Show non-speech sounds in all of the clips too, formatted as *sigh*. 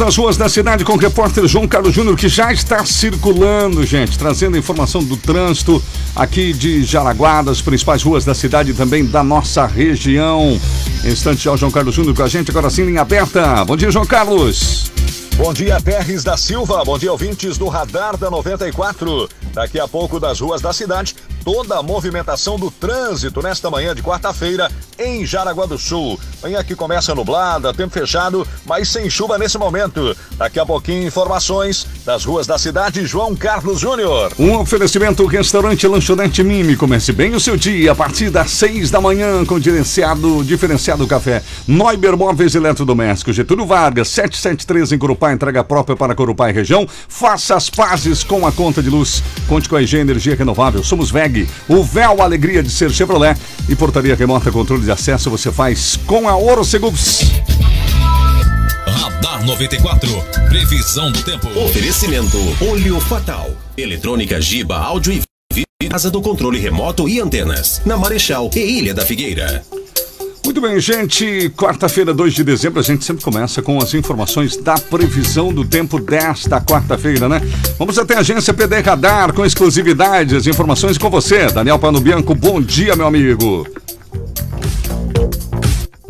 nas ruas da cidade com o repórter João Carlos Júnior, que já está circulando, gente, trazendo informação do trânsito aqui de Jaraguá, das principais ruas da cidade e também da nossa região. Instante já o João Carlos Júnior com a gente, agora sim, linha aberta. Bom dia, João Carlos. Bom dia, Terres da Silva. Bom dia, ouvintes do Radar da 94. Daqui a pouco, das ruas da cidade, toda a movimentação do trânsito nesta manhã de quarta-feira em Jaraguá do Sul. Manhã que começa nublada, tempo fechado, mas sem chuva nesse momento. Daqui a pouquinho, informações das ruas da cidade, João Carlos Júnior. Um oferecimento restaurante Lanchonete Mimi. Comece bem o seu dia a partir das seis da manhã com diferenciado, diferenciado café. Neuber Móveis Eletrodomésticos, Getúlio Vargas, 773 em Corupá, entrega própria para Corupá e região. Faça as pazes com a conta de luz. Conte com a EG Energia Renovável. Somos VEG, o véu alegria de ser Chevrolet. E portaria remota, controle de acesso você faz com a Ouro Seguros. Radar 94. Previsão do tempo. Oferecimento Olho Fatal. Eletrônica Giba Áudio e Vídeo. Casa do controle remoto e antenas. Na Marechal e Ilha da Figueira. Muito bem, gente. Quarta-feira, 2 de dezembro, a gente sempre começa com as informações da previsão do tempo desta quarta-feira, né? Vamos até a agência PD Radar com exclusividade, as informações com você, Daniel Pano Bianco. Bom dia, meu amigo.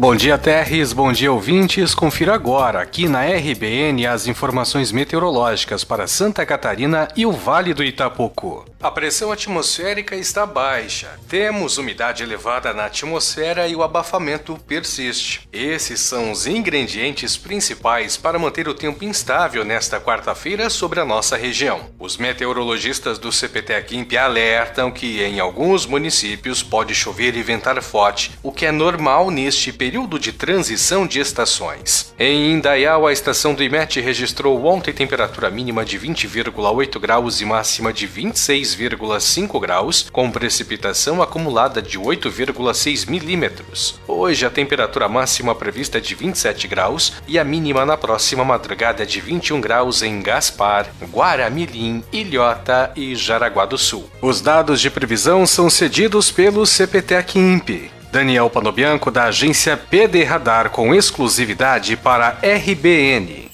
Bom dia, Terres. Bom dia, ouvintes. Confira agora, aqui na RBN, as informações meteorológicas para Santa Catarina e o Vale do Itapocu. A pressão atmosférica está baixa, temos umidade elevada na atmosfera e o abafamento persiste. Esses são os ingredientes principais para manter o tempo instável nesta quarta-feira sobre a nossa região. Os meteorologistas do CPT Aquimp alertam que em alguns municípios pode chover e ventar forte, o que é normal neste período de transição de estações. Em Indaial, a estação do IMET registrou ontem temperatura mínima de 20,8 graus e máxima de 26 6,5 graus, com precipitação acumulada de 8,6 milímetros. Hoje a temperatura máxima prevista é de 27 graus e a mínima na próxima madrugada é de 21 graus em Gaspar, Guaramirim, Ilhota e Jaraguá do Sul. Os dados de previsão são cedidos pelo CPTEC INPE. Daniel Panobianco, da agência PD Radar, com exclusividade para RBN.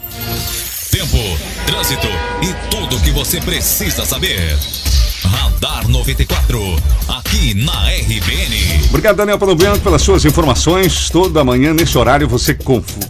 Tempo, trânsito e tudo o que você precisa saber. Radar 94, aqui na RBN. Obrigado, Daniel Pano Bianco, pelas suas informações. Toda manhã, nesse horário, você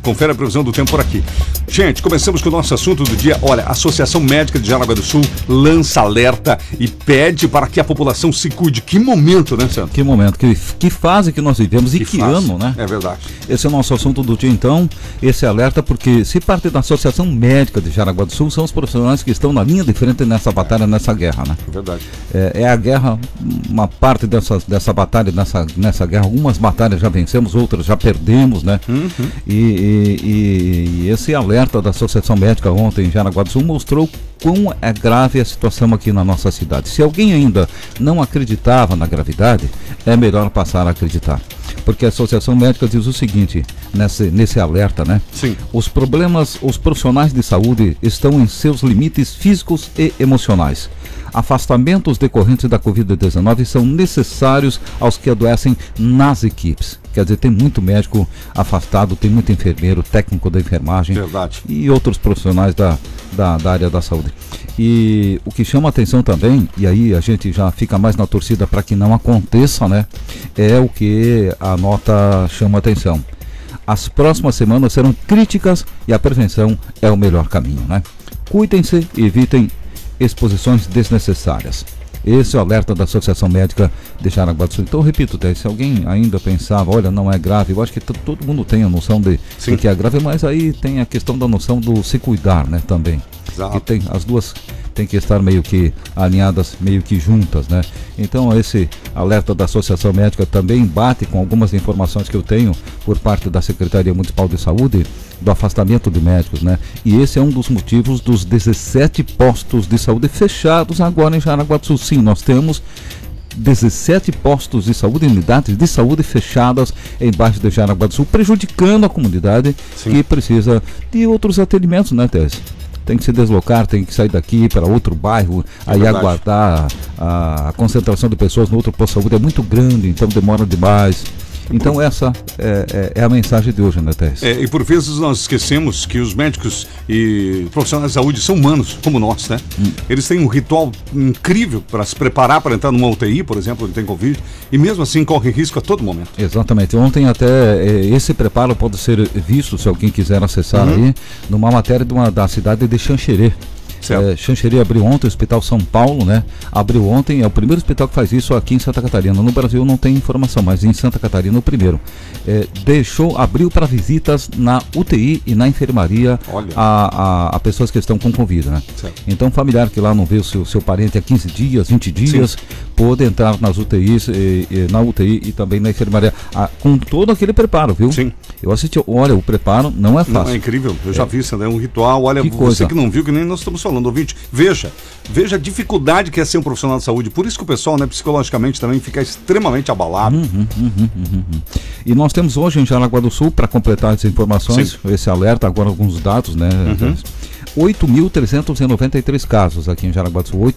confere a previsão do tempo por aqui. Gente, começamos com o nosso assunto do dia. Olha, a Associação Médica de Jaraguá do Sul lança alerta e pede para que a população se cuide. Que momento, né, Sandro? Que momento, que, que fase que nós vivemos que e que fase. ano, né? É verdade. Esse é o nosso assunto do dia, então. Esse alerta, porque se parte da Associação Médica de Jaraguá do Sul, são os profissionais que estão na linha de frente nessa batalha, nessa guerra, né? É verdade. É, é a guerra, uma parte dessa, dessa batalha, nessa, nessa guerra, algumas batalhas já vencemos, outras já perdemos, né? Uhum. E, e, e, e, esse alerta da Associação Médica ontem em Jaraguá do Sul mostrou quão é grave a situação aqui na nossa cidade. Se alguém ainda não acreditava na gravidade, é melhor passar a acreditar. Porque a Associação Médica diz o seguinte, nesse, nesse alerta, né? Sim. Os problemas, os profissionais de saúde estão em seus limites físicos e emocionais afastamentos decorrentes da Covid-19 são necessários aos que adoecem nas equipes. Quer dizer, tem muito médico afastado, tem muito enfermeiro, técnico da enfermagem Verdade. e outros profissionais da, da, da área da saúde. E o que chama atenção também, e aí a gente já fica mais na torcida para que não aconteça, né? É o que a nota chama atenção. As próximas semanas serão críticas e a prevenção é o melhor caminho, né? Cuidem-se evitem exposições desnecessárias. Esse é o alerta da Associação Médica de Jaraguá do Sul. Então, repito, se alguém ainda pensava, olha, não é grave, eu acho que todo mundo tem a noção de, de, que é grave, mas aí tem a questão da noção do se cuidar, né, também. Exato. Que tem as duas tem que estar meio que alinhadas, meio que juntas, né? Então esse alerta da Associação Médica também bate com algumas informações que eu tenho por parte da Secretaria Municipal de Saúde do afastamento de médicos, né? E esse é um dos motivos dos 17 postos de saúde fechados agora em Jaraguá do Sul. Sim, nós temos 17 postos de saúde, unidades de saúde fechadas embaixo de Jaraguá do Sul, prejudicando a comunidade Sim. que precisa de outros atendimentos, né, Tese? Tem que se deslocar, tem que sair daqui para outro bairro, é aí verdade. aguardar a, a, concentração de pessoas no outro posto de saúde é muito grande, então demora demais. Então essa é, é, é a mensagem de hoje, né, Tess? É, e por vezes nós esquecemos que os médicos e profissionais de saúde são humanos, como nós, né? Hum. Eles têm um ritual incrível para se preparar para entrar numa UTI, por exemplo, onde tem Covid, e mesmo assim corre risco a todo momento. Exatamente. Ontem até é, esse preparo pode ser visto, se alguém quiser acessar uhum. aí, numa matéria de uma, da cidade de Xanxerê. É, Xanxerê abriu ontem, o Hospital São Paulo, né? Abriu ontem, é o primeiro hospital que faz isso aqui em Santa Catarina. No Brasil não tem informação, mas em Santa Catarina o primeiro. É, deixou, abriu para visitas na UTI e na enfermaria a, a, a, pessoas que estão com Covid, né? Certo. Então, familiar que lá não vê o seu, seu parente há 15 dias, 20 dias, Sim. pôde entrar nas UTIs, e, e, na UTI e também na enfermaria, a, com todo aquele preparo, viu? Sim. Eu assisti, olha, o preparo não é fácil. Não, é incrível, eu já é. vi isso, é um ritual, olha, que você coisa. que não viu, que nem nós estamos falando, ouvinte, veja, veja a dificuldade que é ser um profissional de saúde. Por isso que o pessoal, né, psicologicamente também fica extremamente abalado. Uhum, uhum, uhum, uhum. e nós temos hoje em Jaraguá do Sul, para completar as informações, Sim. esse alerta, agora alguns dados, né? 8.393 uhum. casos aqui em Jaraguá do Sul.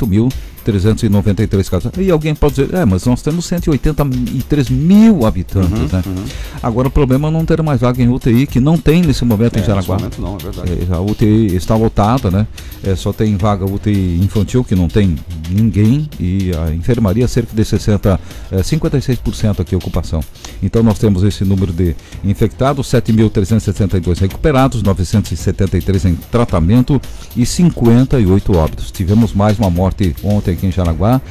8.393 casos. E alguém pode dizer, é, mas nós temos 183 mil habitantes, uhum, né? Uhum. Agora o problema é não ter mais vaga em UTI, que não tem nesse momento é, em Jaraguá. Nesse momento não, é verdade. É, a UTI está lotada, né? É, só tem vaga UTI infantil, que não tem ninguém, e a enfermaria cerca de 60, é, 56% aqui ocupação. Então nós temos esse número de infectados, 7.362 recuperados, 973 em tratamento e 58 óbitos. Tivemos mais uma morte ontem aqui em Jaraguá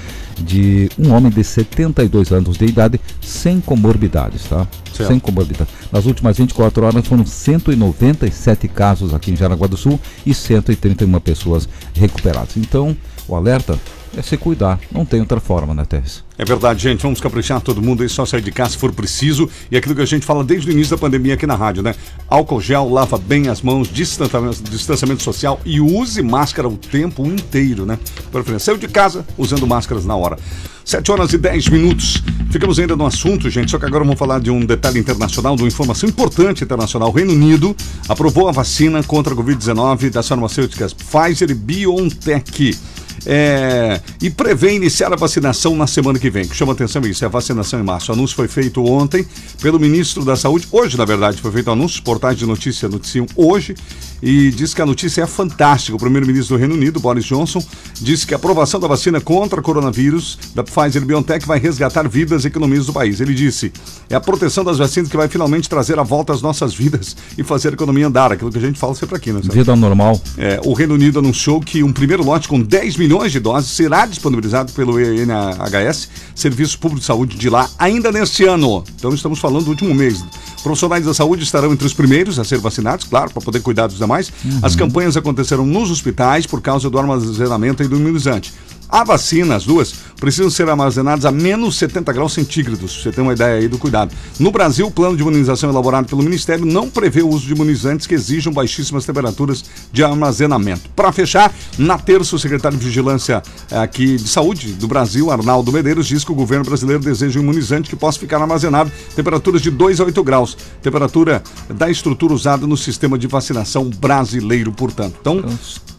de um homem de 72 anos de idade sem comorbidades, tá? Certo. Sem comorbidades. Nas últimas 24 horas foram 197 casos aqui em Jaraguá do Sul e 131 pessoas recuperadas. Então, o alerta é se cuidar. Não tem outra forma, né, Tess? É verdade, gente. Vamos caprichar todo mundo aí, só sair de casa se for preciso. E aquilo que a gente fala desde o início da pandemia aqui na rádio, né? Álcool gel, lava bem as mãos, distanciamento, distanciamento social e use máscara o tempo inteiro, né? Preferência. Saiu de casa usando máscaras na hora. 7 horas e 10 minutos. Ficamos ainda no assunto, gente, só que agora vamos falar de um detalhe internacional, de uma informação importante internacional. O Reino Unido aprovou a vacina contra a Covid-19 das farmacêuticas Pfizer e BioNTech é, e prevê iniciar a vacinação na semana que vem. Que chama atenção é isso, é a vacinação em março. O anúncio foi feito ontem pelo ministro da Saúde, hoje na verdade foi feito o anúncio, portais de notícia noticiam hoje, e diz que a notícia é fantástica. O primeiro-ministro do Reino Unido, Boris Johnson, disse que a aprovação da vacina contra coronavírus da Pfizer BioNTech vai resgatar vidas e economias do país. Ele disse: é a proteção das vacinas que vai finalmente trazer a volta às nossas vidas e fazer a economia andar, aquilo que a gente fala sempre aqui, né? Vida normal. É, o Reino Unido anunciou que um primeiro lote com 10 milhões de doses será disponibilizado pelo NHS, Serviço Público de Saúde de lá, ainda neste ano. Então estamos falando do último mês. Profissionais da saúde estarão entre os primeiros a ser vacinados, claro, para poder cuidar dos demais. Uhum. As campanhas aconteceram nos hospitais por causa do armazenamento e do imunizante. A vacina, as duas, precisam ser armazenadas a menos 70 graus centígrados, você ter uma ideia aí do cuidado. No Brasil, o plano de imunização elaborado pelo Ministério não prevê o uso de imunizantes que exijam baixíssimas temperaturas de armazenamento. Para fechar, na terça, o secretário de Vigilância eh, aqui de Saúde do Brasil, Arnaldo Medeiros, diz que o governo brasileiro deseja um imunizante que possa ficar armazenado temperaturas de 2 a 8 graus, temperatura da estrutura usada no sistema de vacinação brasileiro, portanto. Então,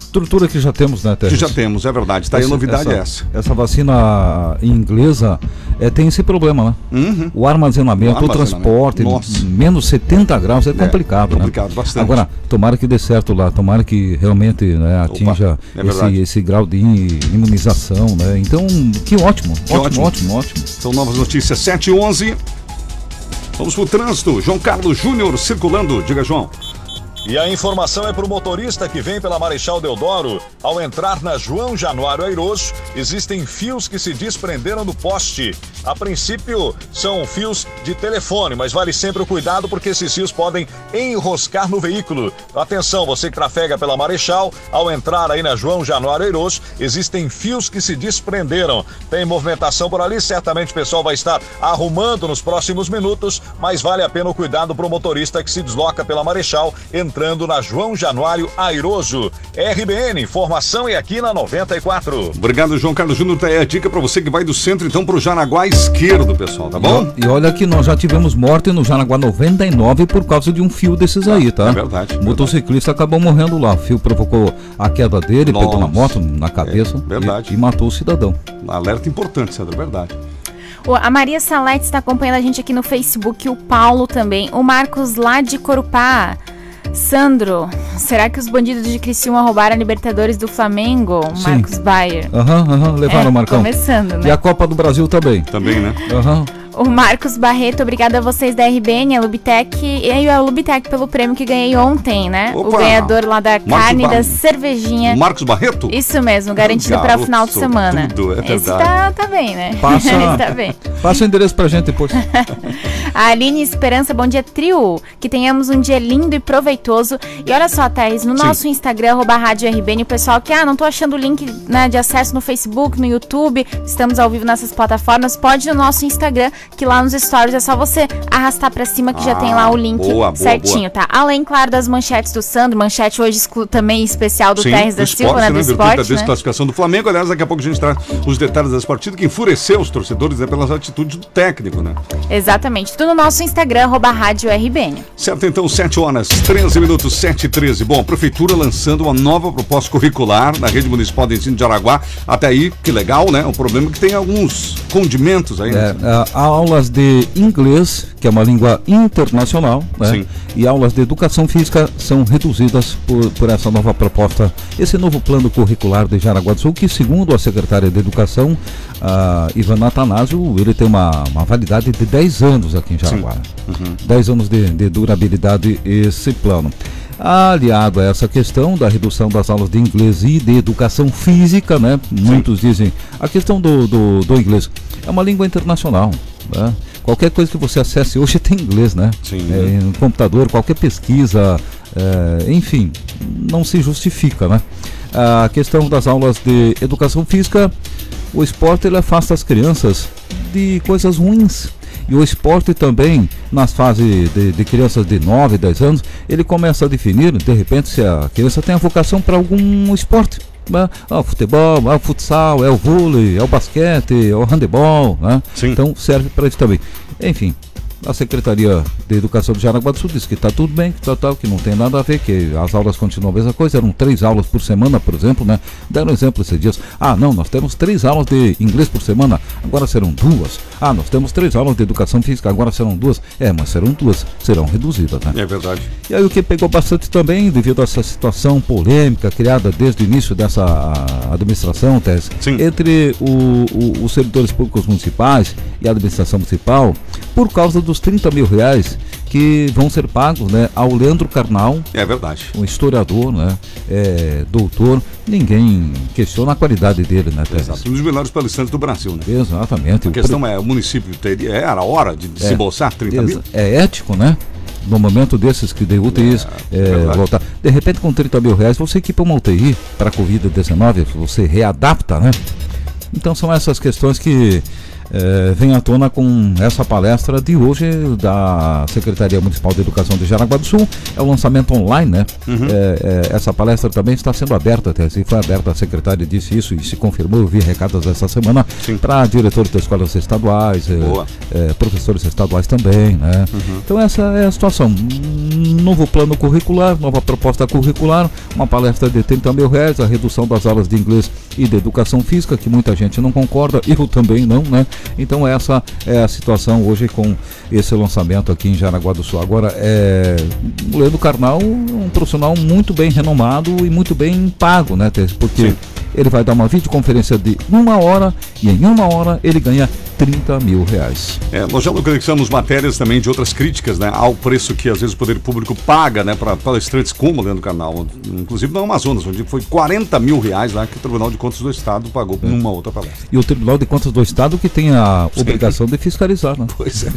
estrutura que já temos, né, Teres? Que já temos, é verdade. Está aí a novidade essa, é essa. Essa vacina inglesa é, tem esse problema, né? Uhum. O, armazenamento, o armazenamento, o transporte, Nossa. menos 70 graus é complicado, é, né? Complicado, bastante. Agora, tomara que dê certo lá, tomara que realmente né, atinja Opa, é esse, esse, grau de imunização, né? Então, que ótimo, que ótimo, ótimo, ótimo, ótimo. São novas notícias, 7 e 11. Vamos pro trânsito. João Carlos Júnior circulando. Diga, João. E a informação é para o motorista que vem pela Marechal Deodoro. Ao entrar na João Januário Airoso, existem fios que se desprenderam do poste. A princípio, são fios de telefone, mas vale sempre o cuidado porque esses fios podem enroscar no veículo. Atenção, você que trafega pela Marechal, ao entrar aí na João Januário Airoso, existem fios que se desprenderam. Tem movimentação por ali, certamente o pessoal vai estar arrumando nos próximos minutos, mas vale a pena o cuidado para o motorista que se desloca pela Marechal, entrando na João Januário Airoso. RBN, informação é aqui na 94. Obrigado, João Carlos Júnior. Tá aí a dica para você que vai do centro então para o Jaraguá esquerdo, pessoal, tá bom? E, e, olha que nós já tivemos morte no Jaraguá 99 por causa de um fio desses aí, tá? É verdade. O motociclista verdade. acabou morrendo lá. O fio provocou a queda dele, Nossa. pegou na moto, na cabeça é, verdade. E, e matou o cidadão. Alerta importante, Sandra, é verdade. A Maria Salete está acompanhando a gente aqui no Facebook, o Paulo também, o Marcos lá de Corupá. Sandro, será que os bandidos de Criciúma roubaram a Libertadores do Flamengo? Sim. Marcos Bayer. Aham, aham, levaram, É, Marcão. começando, né? E a Copa do Brasil também. Também, né? Aham. O Marcos Barreto, obrigado a vocês da RBN, a Lubitec e a Lubitec pelo prêmio que ganhei ontem, né? O Opa! ganhador lá da Marcos carne Bar- da cervejinha. Marcos Barreto? Isso mesmo, garantido para o final de semana. tudo, é Esse verdade. tá, tá bem, né? Passa- *laughs* Esse tá bem. Passa o endereço pra gente depois. *laughs* A Aline Esperança, bom dia, trio. Que tenhamos um dia lindo e proveitoso. E olha só, Thaís, no Sim. nosso Instagram, arroba Rádio RBN, o pessoal que, ah, não tô achando o link né, de acesso no Facebook, no YouTube, estamos ao vivo nessas plataformas, pode ir no nosso Instagram, que lá nos stories é só você arrastar pra cima que já tem lá o link boa, boa, certinho, tá? Além, claro, das manchetes do Sandro, manchete hoje também especial do Sim, Terres da do Silva, esporte, né? Do né? Virtude da esporte, né? desclassificação do Flamengo. Aliás, daqui a pouco a gente traz os detalhes das partidas que enfureceu os torcedores né, pelas atitudes do técnico, né? Exatamente. Tudo no nosso Instagram, arroba Rádio RBN. Certo, então, 7 horas, 13 minutos, 7 e 13. Bom, a Prefeitura lançando uma nova proposta curricular na rede municipal de ensino de Araguá. Até aí, que legal, né? O problema é que tem alguns condimentos aí, né? É, é, há aulas de inglês, que é uma língua internacional, né? E aulas de educação física são reduzidas por, por essa nova proposta, esse novo plano curricular de Jaraguá do Sul, que segundo a secretária de Educação, a Ivana Atanásio, ele tem uma, uma validade de 10 anos aqui em Jaraguá. Uhum. 10 anos de, de durabilidade esse plano. Aliado a essa questão da redução das aulas de inglês e de educação física, né? Muitos dizem a questão do, do, do inglês é uma língua internacional. Né? Qualquer coisa que você acesse hoje *laughs* tem inglês, né? Sim. É, no computador, qualquer pesquisa, é, enfim, não se justifica, né? A questão das aulas de educação física, o esporte ele afasta as crianças de coisas ruins. E o esporte também, nas fases de, de crianças de 9, 10 anos, ele começa a definir, de repente, se a criança tem a vocação para algum esporte. Né? Ah, o futebol, ah, o futsal, é o vôlei, é o basquete, é o handebol, né? Então serve para isso também. Enfim, a Secretaria de Educação de Jaraguá do Sul disse que está tudo bem, que, tal, que não tem nada a ver, que as aulas continuam a mesma coisa, eram três aulas por semana, por exemplo, né? Deram exemplo esses dias. Ah, não, nós temos três aulas de inglês por semana, agora serão duas. Ah, nós temos três aulas de educação física, agora serão duas. É, mas serão duas, serão reduzidas, né? É verdade. E aí o que pegou bastante também, devido a essa situação polêmica criada desde o início dessa administração, Sim. entre o- o- os servidores públicos municipais e a administração municipal, por causa dos 30 mil reais que vão ser pagos né, ao Leandro Carnal, É verdade. um historiador, né, é, doutor, ninguém questiona a qualidade dele, né, Tess? Exato. Um dos melhores palestrantes do Brasil, né? Exatamente. A O questão é, o município teria, era a hora de É. desembolsar 30 mil? Exa- É ético, né? No momento desses que de UTIs É, é, verdade. voltar. De repente, com 30 mil reais, você equipa uma UTI para a Covid-19, você readapta, né? Então são essas questões que eh, vêm à tona com essa palestra de hoje da Secretaria Municipal de Educação de Jaraguá do Sul. É o lançamento online, né? Uhum. Eh, eh, essa palestra também está sendo aberta, até assim foi aberta, a secretária disse isso e se confirmou, eu vi recados essa semana para diretores das escolas estaduais, professores estaduais também, né? Então essa é a situação. Um novo plano curricular, nova proposta curricular, uma palestra de 30 mil reais, a redução das aulas de inglês e de educação física, que muita gente não concorda, *laughs* eu também não, né? Então essa é a situação hoje com esse lançamento aqui em Jaraguá do Sul. Agora, é, o Leandro Carnal, um profissional muito bem renomado e muito bem pago, né? Porque Sim. Ele vai dar uma videoconferência de uma hora e em uma hora ele ganha 30 mil reais. É, nós já localizamos matérias também de outras críticas, né, ao preço que às vezes o poder público paga, né, para palestrantes como o Leandro Carnal, inclusive no Amazonas, onde foi 40 mil reais lá que o Tribunal de Contas do Estado pagou É. numa outra palestra. E o Tribunal de Contas do Estado que tem a obrigação de fiscalizar, né? Pois é.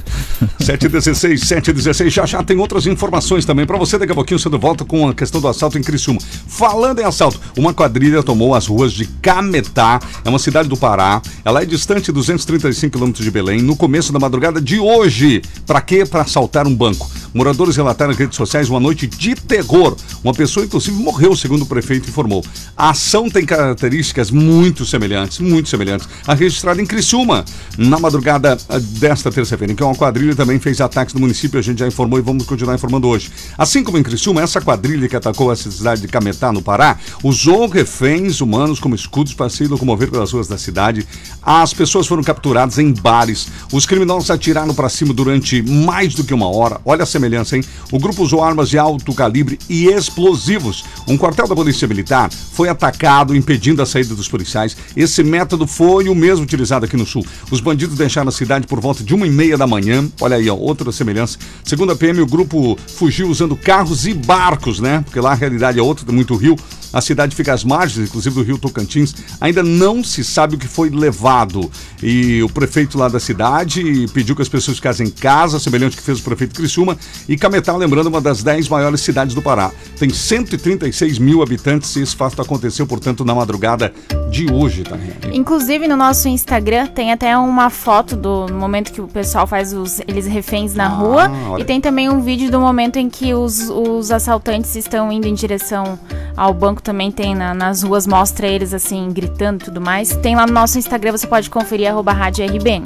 716, 716, já já tem outras informações também para você. Daqui a pouquinho você volta com a questão do assalto em Criciúma. Falando em assalto, uma quadrilha tomou as ruas de Cametá, é uma cidade do Pará. Ela é distante de 235 quilômetros de Belém, no começo da madrugada de hoje. Para quê? Para assaltar um banco. Moradores relataram nas redes sociais uma noite de terror. Uma pessoa, inclusive, morreu, segundo o prefeito informou. A ação tem características muito semelhantes, muito semelhantes, a registrada em Criciúma, na madrugada ah, desta terça-feira, em que uma quadrilha também fez ataques no município, a gente já informou e vamos continuar informando hoje. Assim como em Criciúma, essa quadrilha que atacou a cidade de Cametá, no Pará, usou reféns humanos como escudos para se locomover pelas ruas da cidade. As pessoas foram capturadas em bares. Os criminosos atiraram para cima durante mais do que uma hora. Olha a semelhança, hein? O grupo usou armas de alto calibre e explosivos. Um quartel da Polícia Militar foi atacado, impedindo a saída dos policiais. Esse método foi o mesmo utilizado aqui no Sul. Os bandidos deixaram a cidade por volta de uma e meia da manhã. Olha aí, ó, outra semelhança. Segundo a PM, o grupo fugiu usando carros e barcos, né? Porque lá a realidade é outra, muito rio. A cidade fica às margens, inclusive do rio Tocantins. Ainda não se sabe o que foi levado. E o prefeito lá da cidade pediu que as pessoas ficassem em casa, semelhante ao que fez o prefeito Criciúma. E Cametá, lembrando, uma das 10 maiores cidades do Pará. Tem 136 mil habitantes e esse fato aconteceu, portanto, na madrugada de hoje, tá? Inclusive no nosso Instagram tem até uma foto do momento que o pessoal faz os eles reféns na Ah, rua olha. e tem também um vídeo do momento em que os, os assaltantes estão indo em direção ao banco também tem na- nas ruas mostra eles assim gritando e tudo mais. Tem lá no nosso Instagram você pode conferir arroba rádio RBN.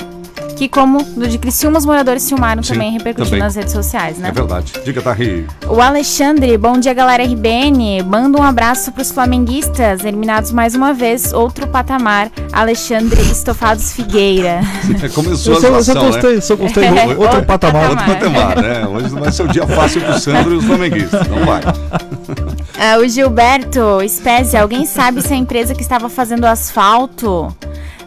Que como no de Criciúma, os moradores filmaram Sim, também repercutindo também. nas redes sociais, né? É verdade. Diga, Tarri. O Alexandre, bom dia galera RBN. Manda um abraço pros flamenguistas, eliminados mais uma vez, outro patamar. Alexandre Estofados Figueira. Começou Eu a eu só né? gostei, só gostei. É, Outro *laughs* outro patamar. Outro patamar, né? Hoje não vai ser o dia fácil pro Sandro e os flamenguistas. Não vai. Ah, o Gilberto Spezia, alguém sabe se a empresa que estava fazendo asfalto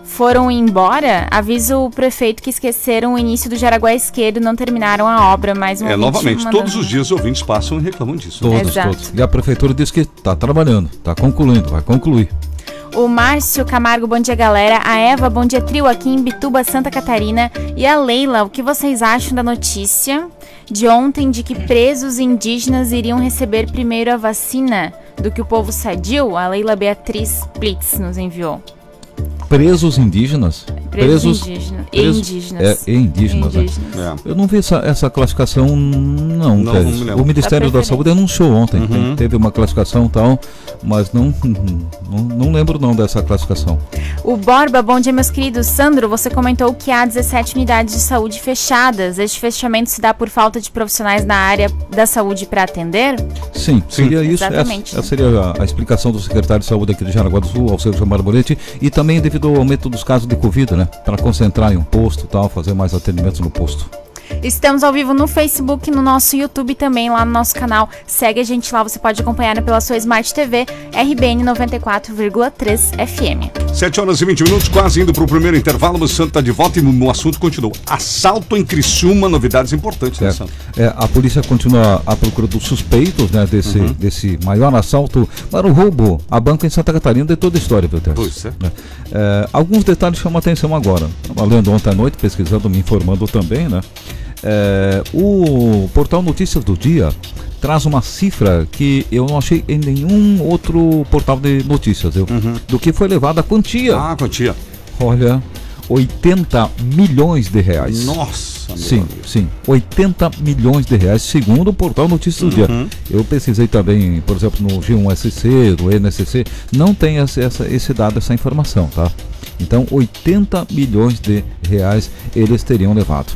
foram embora? Avisa o prefeito que esqueceram o início do Jaraguá Esquerdo e não terminaram a obra. Mais um É, novamente, mandando- todos os dias os ouvintes passam e reclamam disso. Todos, Exato. todos. E a prefeitura disse que está trabalhando, está concluindo, vai concluir. O Márcio Camargo, bom dia galera. A Eva, bom dia trio aqui em Bituba, Santa Catarina. E a Leila, o que vocês acham da notícia de ontem de que presos indígenas iriam receber primeiro a vacina do que o povo sadio? A Leila Beatriz Blitz nos enviou. Presos indígenas? Presos, indígenas. E presos- indígenas. É, e indígenas, né? Indígenas. É. Eu não vi essa, essa classificação, não, Não, não. O Ministério Da Saúde anunciou ontem, Uhum. teve uma classificação e tal, mas não, não, não lembro não dessa classificação. O Borba, bom dia, meus queridos. Sandro, você comentou que há 17 unidades de saúde fechadas. Este fechamento se dá por falta de profissionais na área da saúde para atender? Sim, seria isso. Essa, Exatamente. essa seria a, a explicação do secretário de Saúde aqui de Jaraguá do Sul, ao Sérgio Marbolete, e também devido ao aumento dos casos de Covid, né? Para concentrar em um posto e tal, fazer mais atendimentos no posto. Estamos ao vivo no Facebook, no nosso YouTube também, lá no nosso canal. Segue a gente lá, você pode acompanhar pela sua Smart TV, RBN 94,3 FM. 7 horas e 20 minutos, quase indo para o primeiro intervalo. O Santo está de volta e o assunto continua. Assalto em Criciúma, novidades importantes, né. Santo? É, a polícia continua à procura dos suspeitos né, desse, Uhum. desse maior assalto para o roubo a banco em Santa Catarina de toda a história, viu, Tess? Pois é. Né? É, alguns detalhes chamam a atenção agora. Estava lendo ontem à noite, pesquisando, me informando também, né? É, o portal Notícias do Dia traz uma cifra que eu não achei em nenhum outro portal de notícias, viu? do que foi levada a quantia. Uhum. Ah, quantia. Olha, 80 milhões de reais. Nossa, meu Sim, amigo. sim. 80 milhões de reais, segundo o portal Notícias do Dia. Uhum. Eu pesquisei também, por exemplo, no G1SC, no NSC, não tem essa, esse dado, essa informação, tá? Então, 80 milhões de reais eles teriam levado.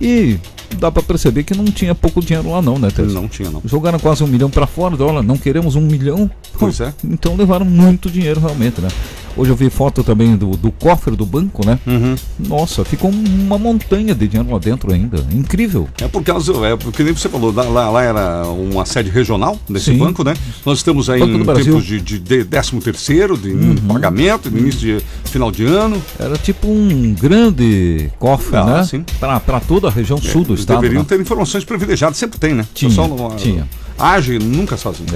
E dá para perceber que não tinha pouco dinheiro lá não, né, Tess? Não tinha, não. Jogaram quase um milhão para fora, olha, não queremos um milhão. Pois é. Então levaram muito dinheiro realmente, né? Hoje eu vi foto também do, do cofre do banco, né? Uhum. Nossa, ficou uma montanha de dinheiro lá dentro ainda. Incrível. É por causa, é porque nem você falou, lá, lá- era uma sede regional desse Sim. banco, né? Nós estamos aí Banco do em tempos de, de, de 13 terceiro, de pagamento, de início de final de ano. Era tipo um grande cofre, Ah, né? Para toda a região sul do Eles estado. deveriam né? ter informações privilegiadas, sempre tem, né? Tinha, pessoal tinha. Age nunca sozinho.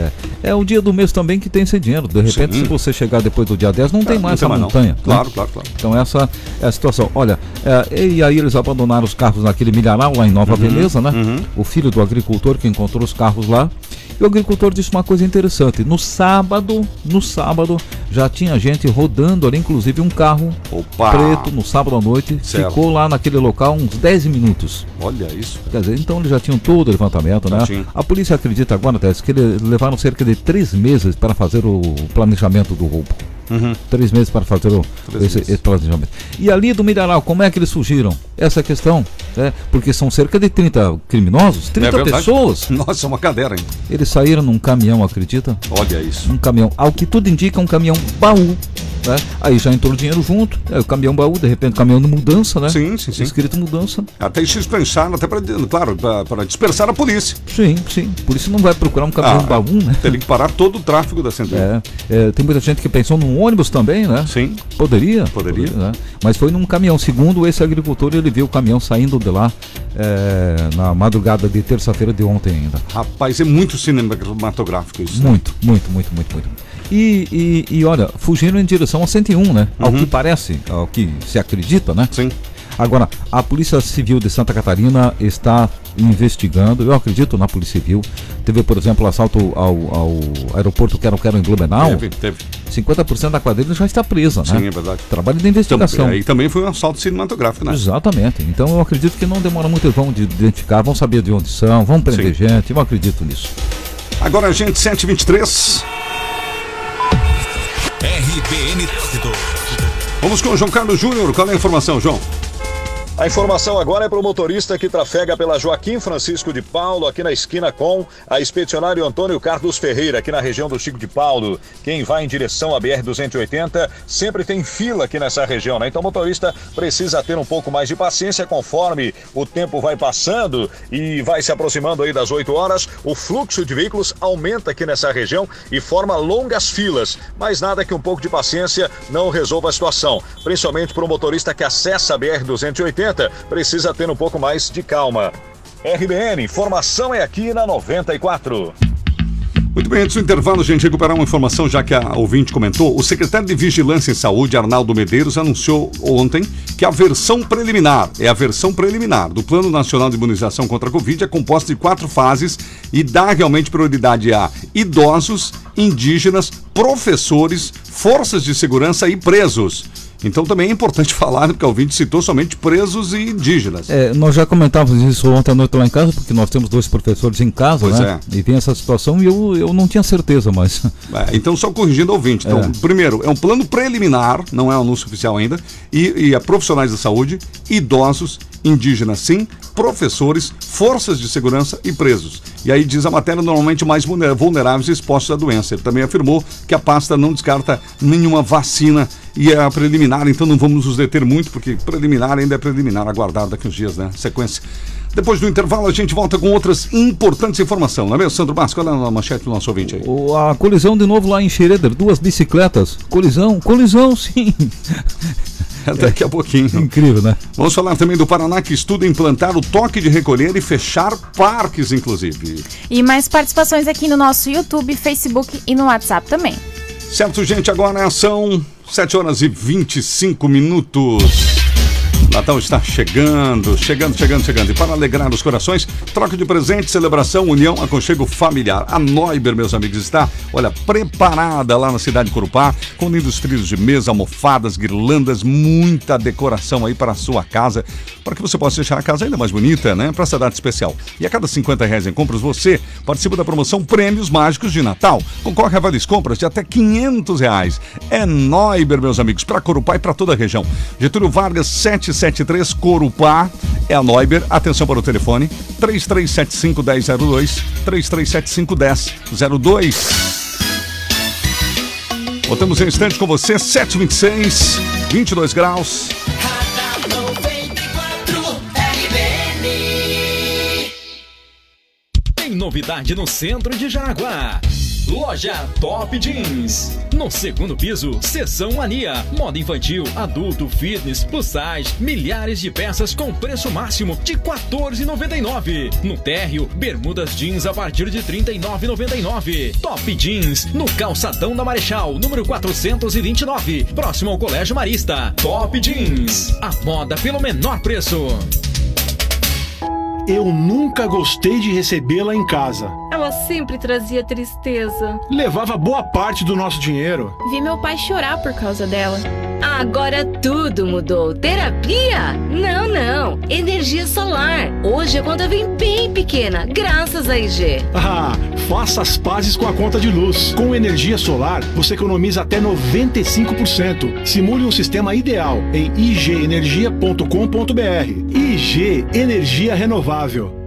É. é o dia do mês também que tem esse dinheiro. De repente, Sim. se você chegar depois do dia 10, não tem É, mais não essa mais, não. montanha. né? Claro, claro, claro. Então essa é a situação. Olha, é, e aí eles abandonaram os carros naquele milharal lá em Nova Uhum, Veneza, né? O filho do agricultor que encontrou os carros lá. E o agricultor disse uma coisa interessante. No sábado, no sábado, já tinha gente rodando ali, inclusive um carro Opa! preto no sábado à noite. Certo. Ficou lá naquele local uns 10 minutos. Olha isso. Quer dizer, então eles já tinham todo o levantamento, né? A polícia acredita agora, Tess, que eles levaram cerca de três meses para fazer o planejamento do roubo. Três meses para fazer o, Uhum. Esse, esse planejamento. E ali do Milharal, como é que eles fugiram? Essa questão. Né? Porque são cerca de 30 criminosos, 30 É pessoas. *laughs* Nossa, é uma cadeira, hein? Eles saíram num caminhão, acredita? Olha isso. Um caminhão, ao que tudo indica, um caminhão baú. Né? Aí já entrou o dinheiro junto, é, o caminhão baú, de repente caminhão de mudança, né? Sim, sim, sim. Escrito mudança. Até dispensar, até para, claro, para dispersar a polícia. Sim, sim. Por isso não vai procurar um caminhão Ah, baú, né? Teria que parar todo o tráfego da central. É, é, tem muita gente que pensou num ônibus também, né? Sim. Poderia. Poderia. né? Mas foi num caminhão. Segundo esse agricultor, ele viu o caminhão saindo de lá é, na madrugada de terça-feira de ontem ainda. Rapaz, é muito cinematográfico isso. né? Muito, muito, muito, muito, muito. E, e, e olha, fugiram em direção a 101, né? Ao que parece, ao que se acredita, né? Sim. Agora, a Polícia Civil de Santa Catarina está investigando, eu acredito na Polícia Civil. Teve, por exemplo, assalto ao, ao aeroporto Quero Quero em Blumenau. Teve, teve. 50% da quadrilha já está presa, né? Sim, é verdade. Trabalho de Então, investigação. aí também foi um assalto cinematográfico, né? Exatamente. Então eu acredito que não demora muito, eles vão de- identificar, vão saber de onde são, vão prender Sim. gente, eu acredito nisso. Agora, gente, 723. RBN Trânsito. Vamos com o João Carlos Júnior. Qual é a informação, João? A informação agora é para o motorista que trafega pela Joaquim Francisco de Paulo, aqui na esquina com a expedicionário Antônio Carlos Ferreira, aqui na região do Chico de Paulo. Quem vai em direção à BR-280 sempre tem fila aqui nessa região, né? Então o motorista precisa ter um pouco mais de paciência conforme o tempo vai passando e vai se aproximando aí das 8 horas. O fluxo de veículos aumenta aqui nessa região e forma longas filas, mas nada que um pouco de paciência não resolva a situação, principalmente para o motorista que acessa a BR-280, precisa ter um pouco mais de calma. RBN, informação é aqui na 94. Muito bem, antes do intervalo, gente, recuperar uma informação, já que a ouvinte comentou. O secretário de Vigilância em Saúde, Arnaldo Medeiros, anunciou ontem que a versão preliminar, é a versão preliminar do Plano Nacional de Imunização contra a Covid, é composta de quatro fases e dá realmente prioridade a idosos, indígenas, professores, forças de segurança e presos. Então também é importante *laughs* falar, porque a ouvinte citou somente presos e indígenas. É, nós já comentávamos isso ontem à noite lá em casa, porque nós temos dois professores em casa, Pois né? E tem essa situação e eu, eu não tinha certeza, mas. *laughs* É, então, só corrigindo o ouvinte. Então, É. primeiro, é um plano preliminar, não é um anúncio oficial ainda, e, e é profissionais da saúde, idosos, indígenas sim, professores, forças de segurança e presos. E aí diz a matéria, normalmente mais vulner- vulneráveis e expostos à doença. Ele também afirmou que a pasta não descarta nenhuma vacina e é a preliminar, então não vamos nos deter muito, porque preliminar ainda é preliminar, aguardar daqui uns dias, né? Sequência. Depois do intervalo, a gente volta com outras importantes informações, não é mesmo, Sandro Basco? Olha a manchete do nosso ouvinte aí. O- A colisão de novo lá em Schroeder, duas bicicletas. Colisão, colisão, sim. Daqui a pouquinho. Incrível, né? Vamos falar também do Paraná que estuda implantar o toque de recolher e fechar parques, inclusive. E mais participações aqui no nosso YouTube, Facebook e no WhatsApp também. Certo, gente, agora são 7 horas e 25 minutos. Natal está chegando, chegando, chegando, chegando. E para alegrar os corações, troca de presente, celebração, união, aconchego familiar. A Neuber, meus amigos, está, olha, preparada lá na cidade de Corupá, com lindos trilhos de mesa, almofadas, guirlandas, muita decoração aí para a sua casa, para que você possa deixar a casa ainda mais bonita, né? Para essa data especial. E a cada 50 reais em compras, você participa da promoção Prêmios Mágicos de Natal. Concorre a várias compras de até 500 reais. É Neuber, meus amigos, para Corupá e para toda a região. Getúlio Vargas, 773 Corupá. É a Neuber. Atenção para o telefone: 3375 1002, 3375 1002. Voltamos em instantes com você, 726, 22 graus. Tem novidade no centro de Jaraguá. Loja Top Jeans. No segundo piso, seção mania. Moda infantil, adulto, fitness, plus size. Milhares de peças com preço máximo de R$ 14,99. No térreo, bermudas jeans a partir de R$ 39,99. Top Jeans, no calçadão da Marechal, número 429. Próximo ao Colégio Marista. Top Jeans. A moda pelo menor preço. Eu nunca gostei de recebê-la em casa. Ela sempre trazia tristeza. Levava boa parte do nosso dinheiro. Vi meu pai chorar por causa dela. Agora tudo mudou. Terapia? Não, não. Energia solar. Hoje a conta vem bem pequena, graças a IG. Ah, faça as pazes com a conta de luz. Com energia solar, você economiza até 95%. Simule um sistema ideal em igenergia.com.br. IG Energia Renovável.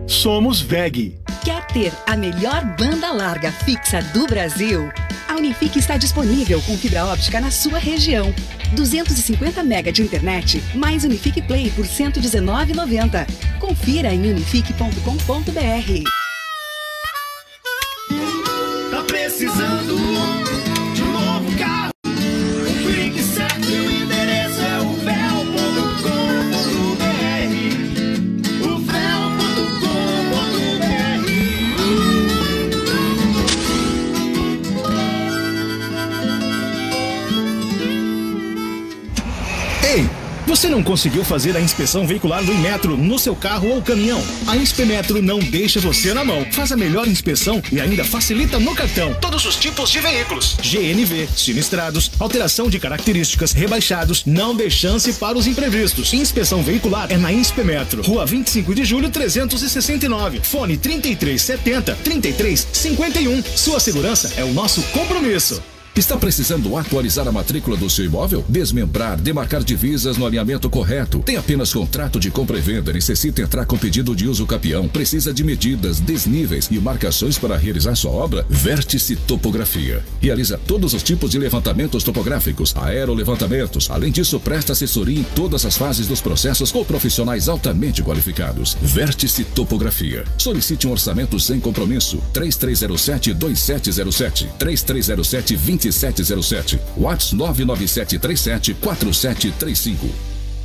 Somos VEG. Quer ter a melhor banda larga fixa do Brasil? A Unifique está disponível com fibra óptica na sua região. 250 MB de internet, mais Unifique Play por R$ 119,90. Confira em unifique.com.br. Tá precisando você não conseguiu fazer a inspeção veicular do Inmetro no seu carro ou caminhão? A Inspemetro não deixa você na mão. Faz a melhor inspeção e ainda facilita no cartão. Todos os tipos de veículos: GNV, sinistrados, alteração de características, rebaixados. Não dê chance para os imprevistos. Inspeção veicular é na Inspemetro. Rua 25 de julho 369. Fone 3370 3351. Sua segurança é o nosso compromisso. Está precisando atualizar a matrícula do seu imóvel? Desmembrar, demarcar divisas no alinhamento correto? Tem apenas contrato de compra e venda? Necessita entrar com pedido de uso capião? Precisa de medidas, desníveis e marcações para realizar sua obra? Vértice Topografia. Realiza todos os tipos de levantamentos topográficos, aerolevantamentos. Além disso, presta assessoria em todas as fases dos processos com profissionais altamente qualificados. Vértice Topografia. Solicite um orçamento sem compromisso. 3307-2707. 3307-2707. 2707. WhatsApp 997374735.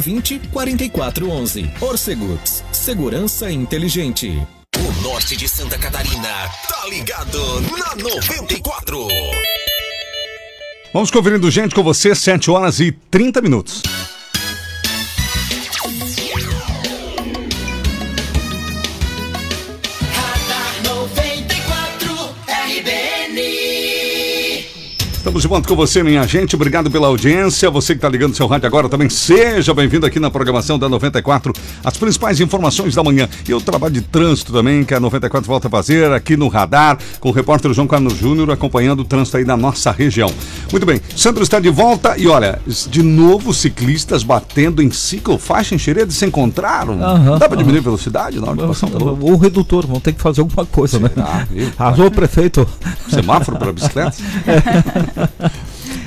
20 4411. Orcegups. Segurança inteligente. O norte de Santa Catarina tá ligado na 94. Vamos conferindo gente com você, 7 horas e 30 minutos. Estamos de volta com você, minha gente. Obrigado pela audiência. Você que está ligando seu rádio agora também, seja bem-vindo aqui na programação da 94. As principais informações da manhã. E o trabalho de trânsito também, que a 94 volta a fazer aqui no Radar, com o repórter João Carlos Júnior acompanhando o trânsito aí da nossa região. Muito bem, Sandro está de volta e olha, de novo ciclistas batendo em ciclofaixa em Xereda se encontraram. Aham, Dá para diminuir a aham. velocidade na hora de passar um? O redutor, vão ter que fazer alguma coisa, né? viu? Alô, prefeito. Semáforo para bicicletas? *laughs*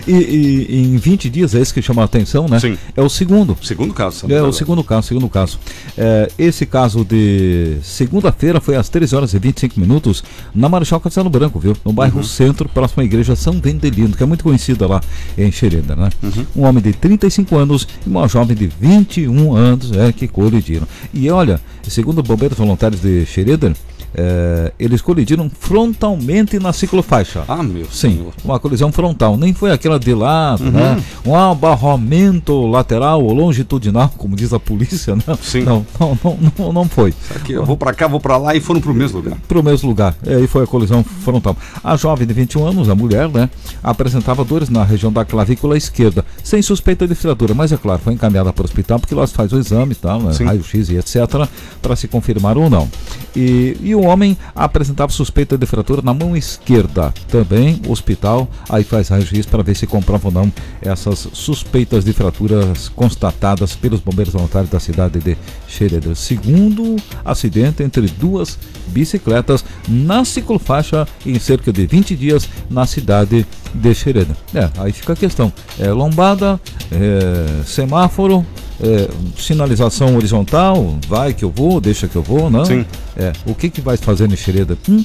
E, e- e em 20 dias, é esse que chama a atenção, né? Sim. É o segundo. Segundo caso. É o segundo caso, segundo caso. É, esse caso de segunda-feira foi às 13 horas e 25 minutos na Marechal Castelo Branco, viu? No bairro Uhum. Centro, próximo à igreja São Vendelino, que é muito conhecida lá em Xereda, né? Uhum. Um homem de 35 anos e uma jovem de 21 anos é que colidiram. E olha, segundo bombeiros voluntários de Xereda, é, eles colidiram frontalmente na ciclofaixa. Ah, meu Sim, uma colisão frontal. Nem foi aquela de lado, Uhum. né? Um abarramento lateral ou longitudinal, como diz a polícia, né? Sim. Não, não, não, não, não foi. Aqui, eu vou para cá, vou para lá e foram para o mesmo lugar. Para o mesmo lugar. E aí foi a colisão frontal. A jovem de 21 anos, a mulher, né? Apresentava dores na região da clavícula esquerda, sem suspeita de fratura. Mas é claro, foi encaminhada para o hospital porque lá se faz o exame tal, né? Raio-x e etc., para se confirmar ou não. E, e o homem apresentava suspeita de fratura na mão esquerda. Também, hospital, aí faz raio-x para ver se comprova ou não essas suspeitas de fraturas constatadas pelos bombeiros voluntários da cidade de Xereda. Segundo acidente entre duas bicicletas na ciclofaixa em cerca de 20 dias na cidade de Xereda. É, aí fica a questão. É lombada, é, semáforo, é, sinalização horizontal, vai que eu vou, deixa que eu vou, não? Sim. É, o que que vai fazer em Xereda? Hum?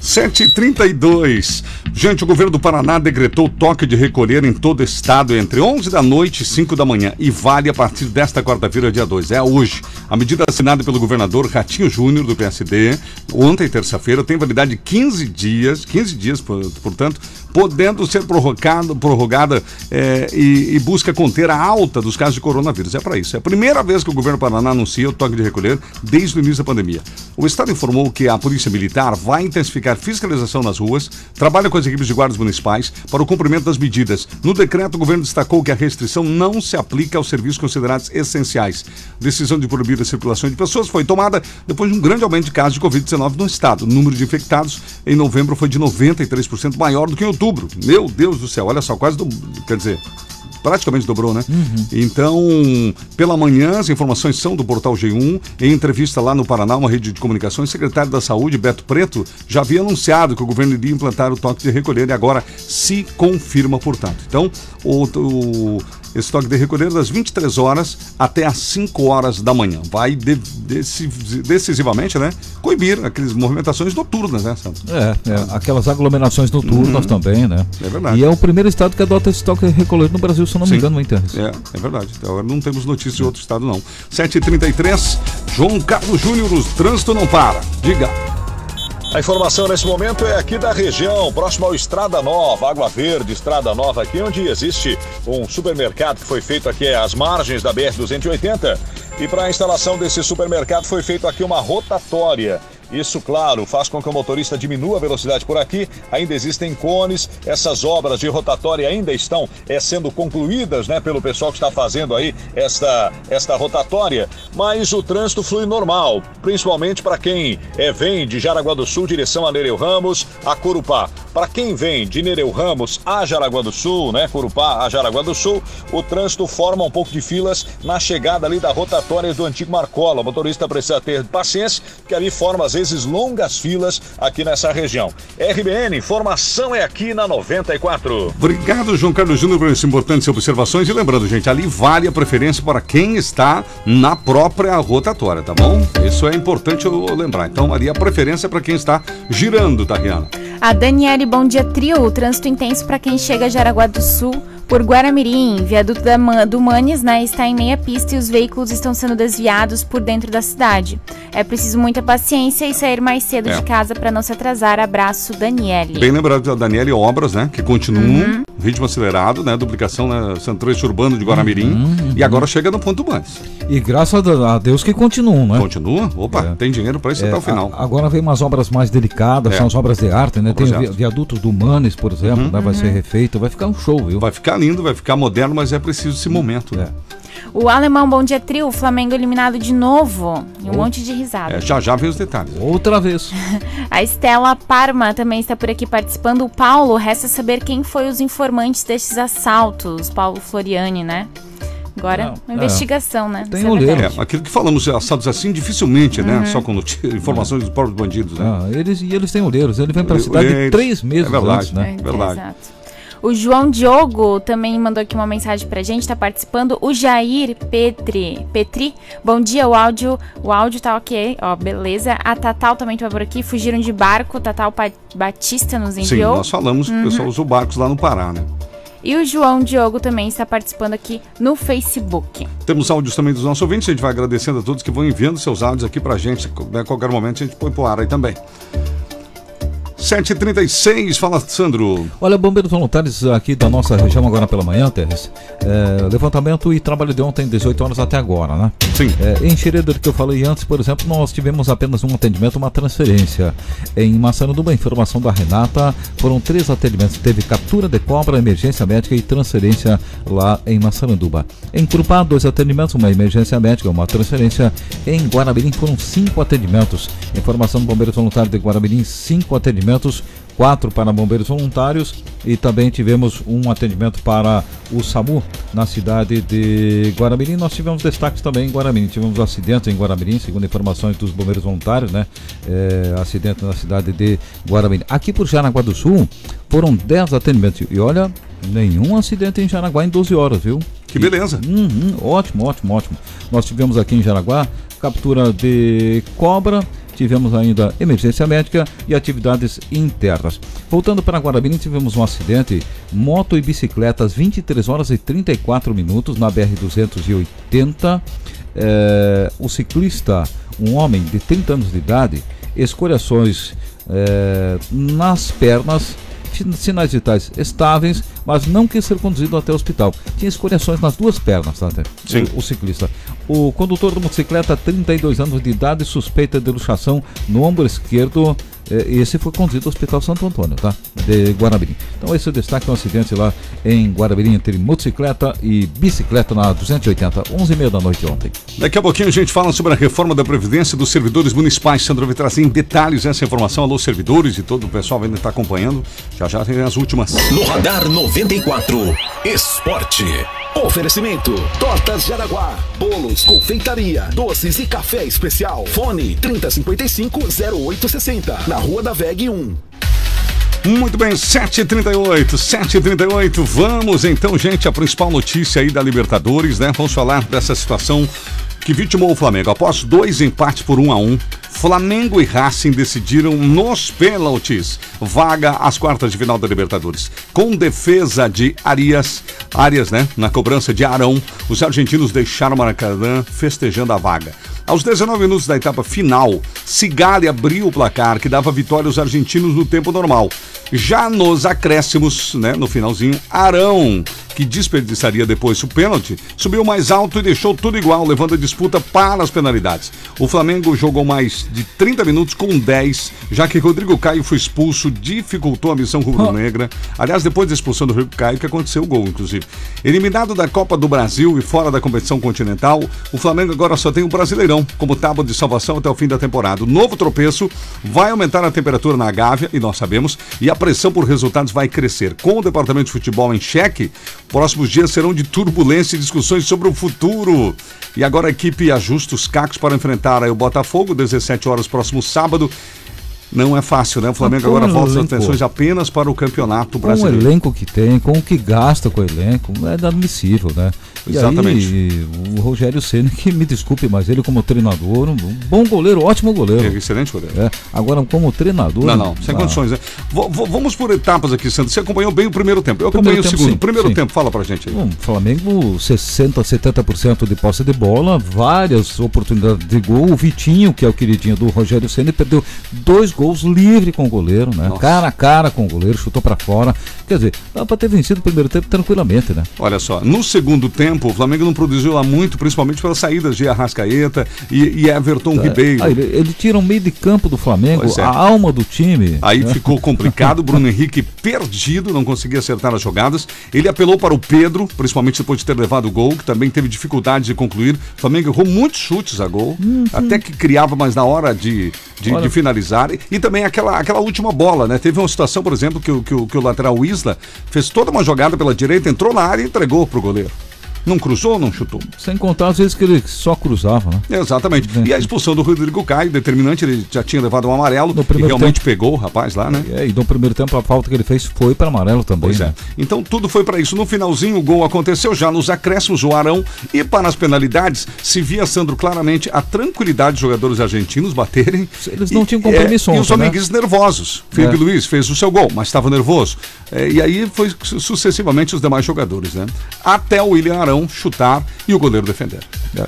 7h32. Gente, o governo do Paraná decretou toque de recolher em todo o estado entre 11 da noite e 5 da manhã e vale a partir desta quarta-feira, dia 2. É hoje. A medida assinada pelo governador Ratinho Júnior, do PSD, ontem, terça-feira, tem validade de 15 dias, 15 dias, por- portanto, podendo ser prorrogado, prorrogada eh, e, e busca conter a alta dos casos de coronavírus. É para isso. É a primeira vez que o governo do Paraná anuncia o toque de recolher desde o início da pandemia. O Estado informou que a Polícia Militar vai intensificar fiscalização nas ruas, trabalha com as equipes de guardas municipais para o cumprimento das medidas. No decreto, o governo destacou que a restrição não se aplica aos serviços considerados essenciais. Decisão de proibir a circulação de pessoas foi tomada depois de um grande aumento de casos de Covid-19 no estado. O número de infectados em novembro foi de 93% maior do que em. Meu Deus do céu, olha só, quase do. Quer dizer. Praticamente dobrou, né? Então, pela manhã, as informações são do portal G1. Em entrevista lá no Paraná, uma rede de comunicações, o secretário da Saúde, Beto Preto, já havia anunciado que o governo iria implantar o toque de recolher e agora se confirma, portanto. Então, o, o- esse toque de recolher das 23 horas até às 5 horas da manhã. Vai de- decisi- decisivamente, né? Coibir aquelas movimentações noturnas, né, Santos? É, é, aquelas aglomerações noturnas Uhum. também, né? É verdade. E é o primeiro estado que adota esse toque de recolher no Brasil, se eu não me Sim. engano, não entendo. É, é verdade. Então, agora não temos notícias de outro estado, não. 7h33, João Carlos Júnior, o trânsito não para. Diga. A informação nesse momento é aqui da região, próximo ao Estrada Nova, Água Verde, Estrada Nova, aqui onde existe um supermercado que foi feito aqui às margens da BR-280. E para a instalação desse supermercado foi feito aqui uma rotatória. Isso, claro, faz com que o motorista diminua a velocidade por aqui. Ainda existem cones, essas obras de rotatória ainda estão eh, sendo concluídas né, pelo pessoal que está fazendo aí esta, esta rotatória. Mas o trânsito flui normal, principalmente para quem eh, vem de Jaraguá do Sul, direção a Nereu Ramos, a Corupá. Para quem vem de Nereu Ramos a Jaraguá do Sul, né, Corupá a Jaraguá do Sul, o trânsito forma um pouco de filas na chegada ali da rotatória do antigo Marcola. O motorista precisa ter paciência, que ali forma às vezes longas filas aqui nessa região. RBN, informação é aqui na 94. Obrigado, João Carlos Júnior, por essas importantes observações. E lembrando, gente, ali vale a preferência para quem está na própria rotatória, tá bom? Isso é importante eu lembrar. Então, ali a preferência é para quem está girando, tá, Rihanna? A Daniele, bom dia, trio. O trânsito intenso para quem chega a Jaraguá do Sul por Guaramirim. Viaduto do Manes, né, está em meia pista e os veículos estão sendo desviados por dentro da cidade. É preciso muita paciência e sair mais cedo É. de casa para não se atrasar. Abraço, Daniele. Bem lembrado da Daniela e Obras, né? Que continuam, Uhum. Ritmo acelerado, né? Duplicação, né? Centro-Eixo Urbano de Guaramirim. E agora chega no ponto mais. E graças a Deus que continuam, né? Continua? Opa, tem dinheiro para isso É, até o final. a- agora vem umas obras mais delicadas, É. são as obras de arte, né? Tem o vi- Projetos. viadutos do Manes, por exemplo, Uhum. né? vai ser refeito, vai ficar um show, viu? Vai ficar lindo, vai ficar moderno, mas é preciso esse momento, né? O alemão, bom dia, trio. O Flamengo eliminado de novo. E um monte de risada. É, já já vem os detalhes. Outra vez. *laughs* A Estela Parma também está por aqui participando. O Paulo, resta saber quem foi os informantes destes assaltos. Paulo Floriani, né? Agora, Não, uma é. investigação, né? Tem Isso é. É, aquilo que falamos, assaltos assim, dificilmente, né? Uhum. Só com *laughs* informações dos próprios bandidos, né? Ah, eles, e eles têm olheiros, ele vem pra Olhe- cidade olheiros. três meses É verdade, antes, né? é verdade. Exato. O João Diogo também mandou aqui uma mensagem pra gente, tá participando. O Jair Petri, Petri, bom dia, o áudio, o áudio tá ok, ó, beleza. A Tatal também tá por aqui, fugiram de barco, Tatal Batista nos Sim, enviou. nós falamos que o Uhum. pessoal usa barcos lá no Pará, né? E o João Diogo também está participando aqui no Facebook. Temos áudios também dos nossos ouvintes, a gente vai agradecendo a todos que vão enviando seus áudios aqui pra gente, né? A qualquer momento a gente põe pro ar aí também. 7h36, fala Sandro. Olha, bombeiros voluntários aqui da nossa região agora pela manhã, Teres. É, levantamento e trabalho de ontem, 18 horas até agora, né? Sim. É, em Xeredo, que eu falei antes, por exemplo, nós tivemos apenas um atendimento, uma transferência. Em Massaranduba, informação da Renata, foram três atendimentos. Teve captura de cobra, emergência médica e transferência lá em Massaranduba. Em Curupá, dois atendimentos, uma emergência médica, uma transferência. Em Guaramirim foram cinco atendimentos. Informação do Bombeiros Voluntários de Guaramirim, cinco atendimentos quatro para bombeiros voluntários e também tivemos um atendimento para o SAMU na cidade de Guaramirim. Nós tivemos destaques também em Guaramirim. Tivemos acidentes em Guaramirim, segundo informações dos bombeiros voluntários, né? É, acidente na cidade de Guaramirim. Aqui por Jaraguá do Sul foram 10 atendimentos. E olha, nenhum acidente em Jaraguá em 12 horas, viu? Que beleza. Uhum, ótimo, ótimo, ótimo. Nós tivemos aqui em Jaraguá captura de cobra, tivemos ainda emergência médica e atividades internas. Voltando para Guarabira, tivemos um acidente, moto e bicicleta às 23 horas e 34 minutos na BR-280. É, o ciclista, um homem de 30 anos de idade, escoriações é, nas pernas, sinais vitais estáveis, mas não quis ser conduzido até o hospital. Tinha escoriações nas duas pernas, tá? Sim. O, o ciclista. O condutor da motocicleta, 32 anos de idade, suspeita de luxação no ombro esquerdo. Eh, Esse foi conduzido ao Hospital Santo Antônio, tá? De Guaramirim. Então esse é o destaque do acidente lá em Guaramirim entre motocicleta e bicicleta na 280, 11 e meia da noite ontem. Daqui a pouquinho a gente fala sobre a reforma da Previdência dos servidores municipais. Sandro vai trazer em detalhes essa informação. Alô, servidores e todo o pessoal ainda está acompanhando. Já já tem as últimas. No Radar 94, Esporte. Oferecimento: Tortas Jaraguá, bolos, confeitaria, doces e café especial. Fone 3055-0860, na Rua da VEG 1. Muito bem, 7h38, 7h38. Vamos então, gente, a principal notícia aí da Libertadores, né? Vamos falar dessa situação que vitimou o Flamengo. Após dois empates por 1 a 1 Flamengo e Racing decidiram nos pênaltis vaga às quartas de final da Libertadores. Com defesa de Arias, Arias, né? Na cobrança de Arão, os argentinos deixaram Maracanã festejando a vaga. Aos 19 minutos da etapa final, Cigali abriu o placar que dava vitória aos argentinos no tempo normal. Já nos acréscimos, né, no finalzinho, Arão, que desperdiçaria depois o pênalti, subiu mais alto e deixou tudo igual, levando a disputa para as penalidades. O Flamengo jogou mais de 30 minutos com 10, já que Rodrigo Caio foi expulso, dificultou a missão rubro-negra. Aliás, depois da expulsão do Rodrigo Caio, que aconteceu o gol, inclusive. Eliminado da Copa do Brasil e fora da competição continental, o Flamengo agora só tem o Brasileirão como tábua de salvação até o fim da temporada. O novo tropeço vai aumentar a temperatura na Gávea, e nós sabemos, e a pressão por resultados vai crescer. Com o departamento de futebol em xeque, próximos dias serão de turbulência e discussões sobre o futuro. E agora a equipe ajusta os cacos para enfrentar o Botafogo, 17 horas próximo sábado. Não é fácil, né? O Flamengo agora volta as atenções apenas para o campeonato Com o brasileiro. elenco que tem, com o que gasta com o elenco, é inadmissível, né? E Exatamente. aí, o Rogério Ceni que me desculpe, mas ele como treinador, um bom goleiro, ótimo goleiro. Excelente goleiro. É, agora como treinador. Não, não, sem ah, condições, né? Vamos por etapas aqui, Sandro. Você acompanhou bem o primeiro tempo. Eu acompanhei o segundo. sim, primeiro sim. tempo, fala pra gente aí. Bom, Flamengo 60, 70% de posse de bola, várias oportunidades de gol. O Vitinho, que é o queridinho do Rogério Ceni, perdeu dois gols livre com o goleiro, né? Cara a cara com o goleiro, chutou pra fora. Quer dizer, dá pra ter vencido o primeiro tempo tranquilamente, né? Olha só, no segundo tempo, o Flamengo não produziu lá muito, principalmente pelas saídas de Arrascaeta e, e Everton Ribeiro. Ah, ele, tira o meio de campo do Flamengo, é. a alma do time. Aí né? ficou complicado, Bruno Henrique perdido, não conseguia acertar as jogadas. Ele apelou para o Pedro, principalmente depois de ter levado o gol, que também teve dificuldades de concluir. O Flamengo errou muitos chutes a gol, até que criava, mas na hora de, de, de finalizar. E, também aquela, aquela última bola, né? Teve uma situação, por exemplo, que, o- que, o- que o lateral Isla fez toda uma jogada pela direita, entrou na área e entregou pro goleiro. Não cruzou, não chutou. Sem contar às vezes que ele só cruzava, né? Exatamente. E a expulsão do Rodrigo Caio, determinante, ele já tinha levado um amarelo e realmente pegou o rapaz lá, né? É, e no primeiro tempo a falta que ele fez foi para amarelo também. Pois é. né? Então tudo foi para isso. No finalzinho o gol aconteceu já nos acréscimos o Arão e para as penalidades se via Sandro claramente a tranquilidade dos jogadores argentinos baterem. Eles não E- tinham compromisso é, E ontem, os né? flamenguistas nervosos. Felipe É. Luiz fez o seu gol, mas estava nervoso. É, e aí foi su- sucessivamente os demais jogadores, né? Até o William Arão chutar e o goleiro defender. É.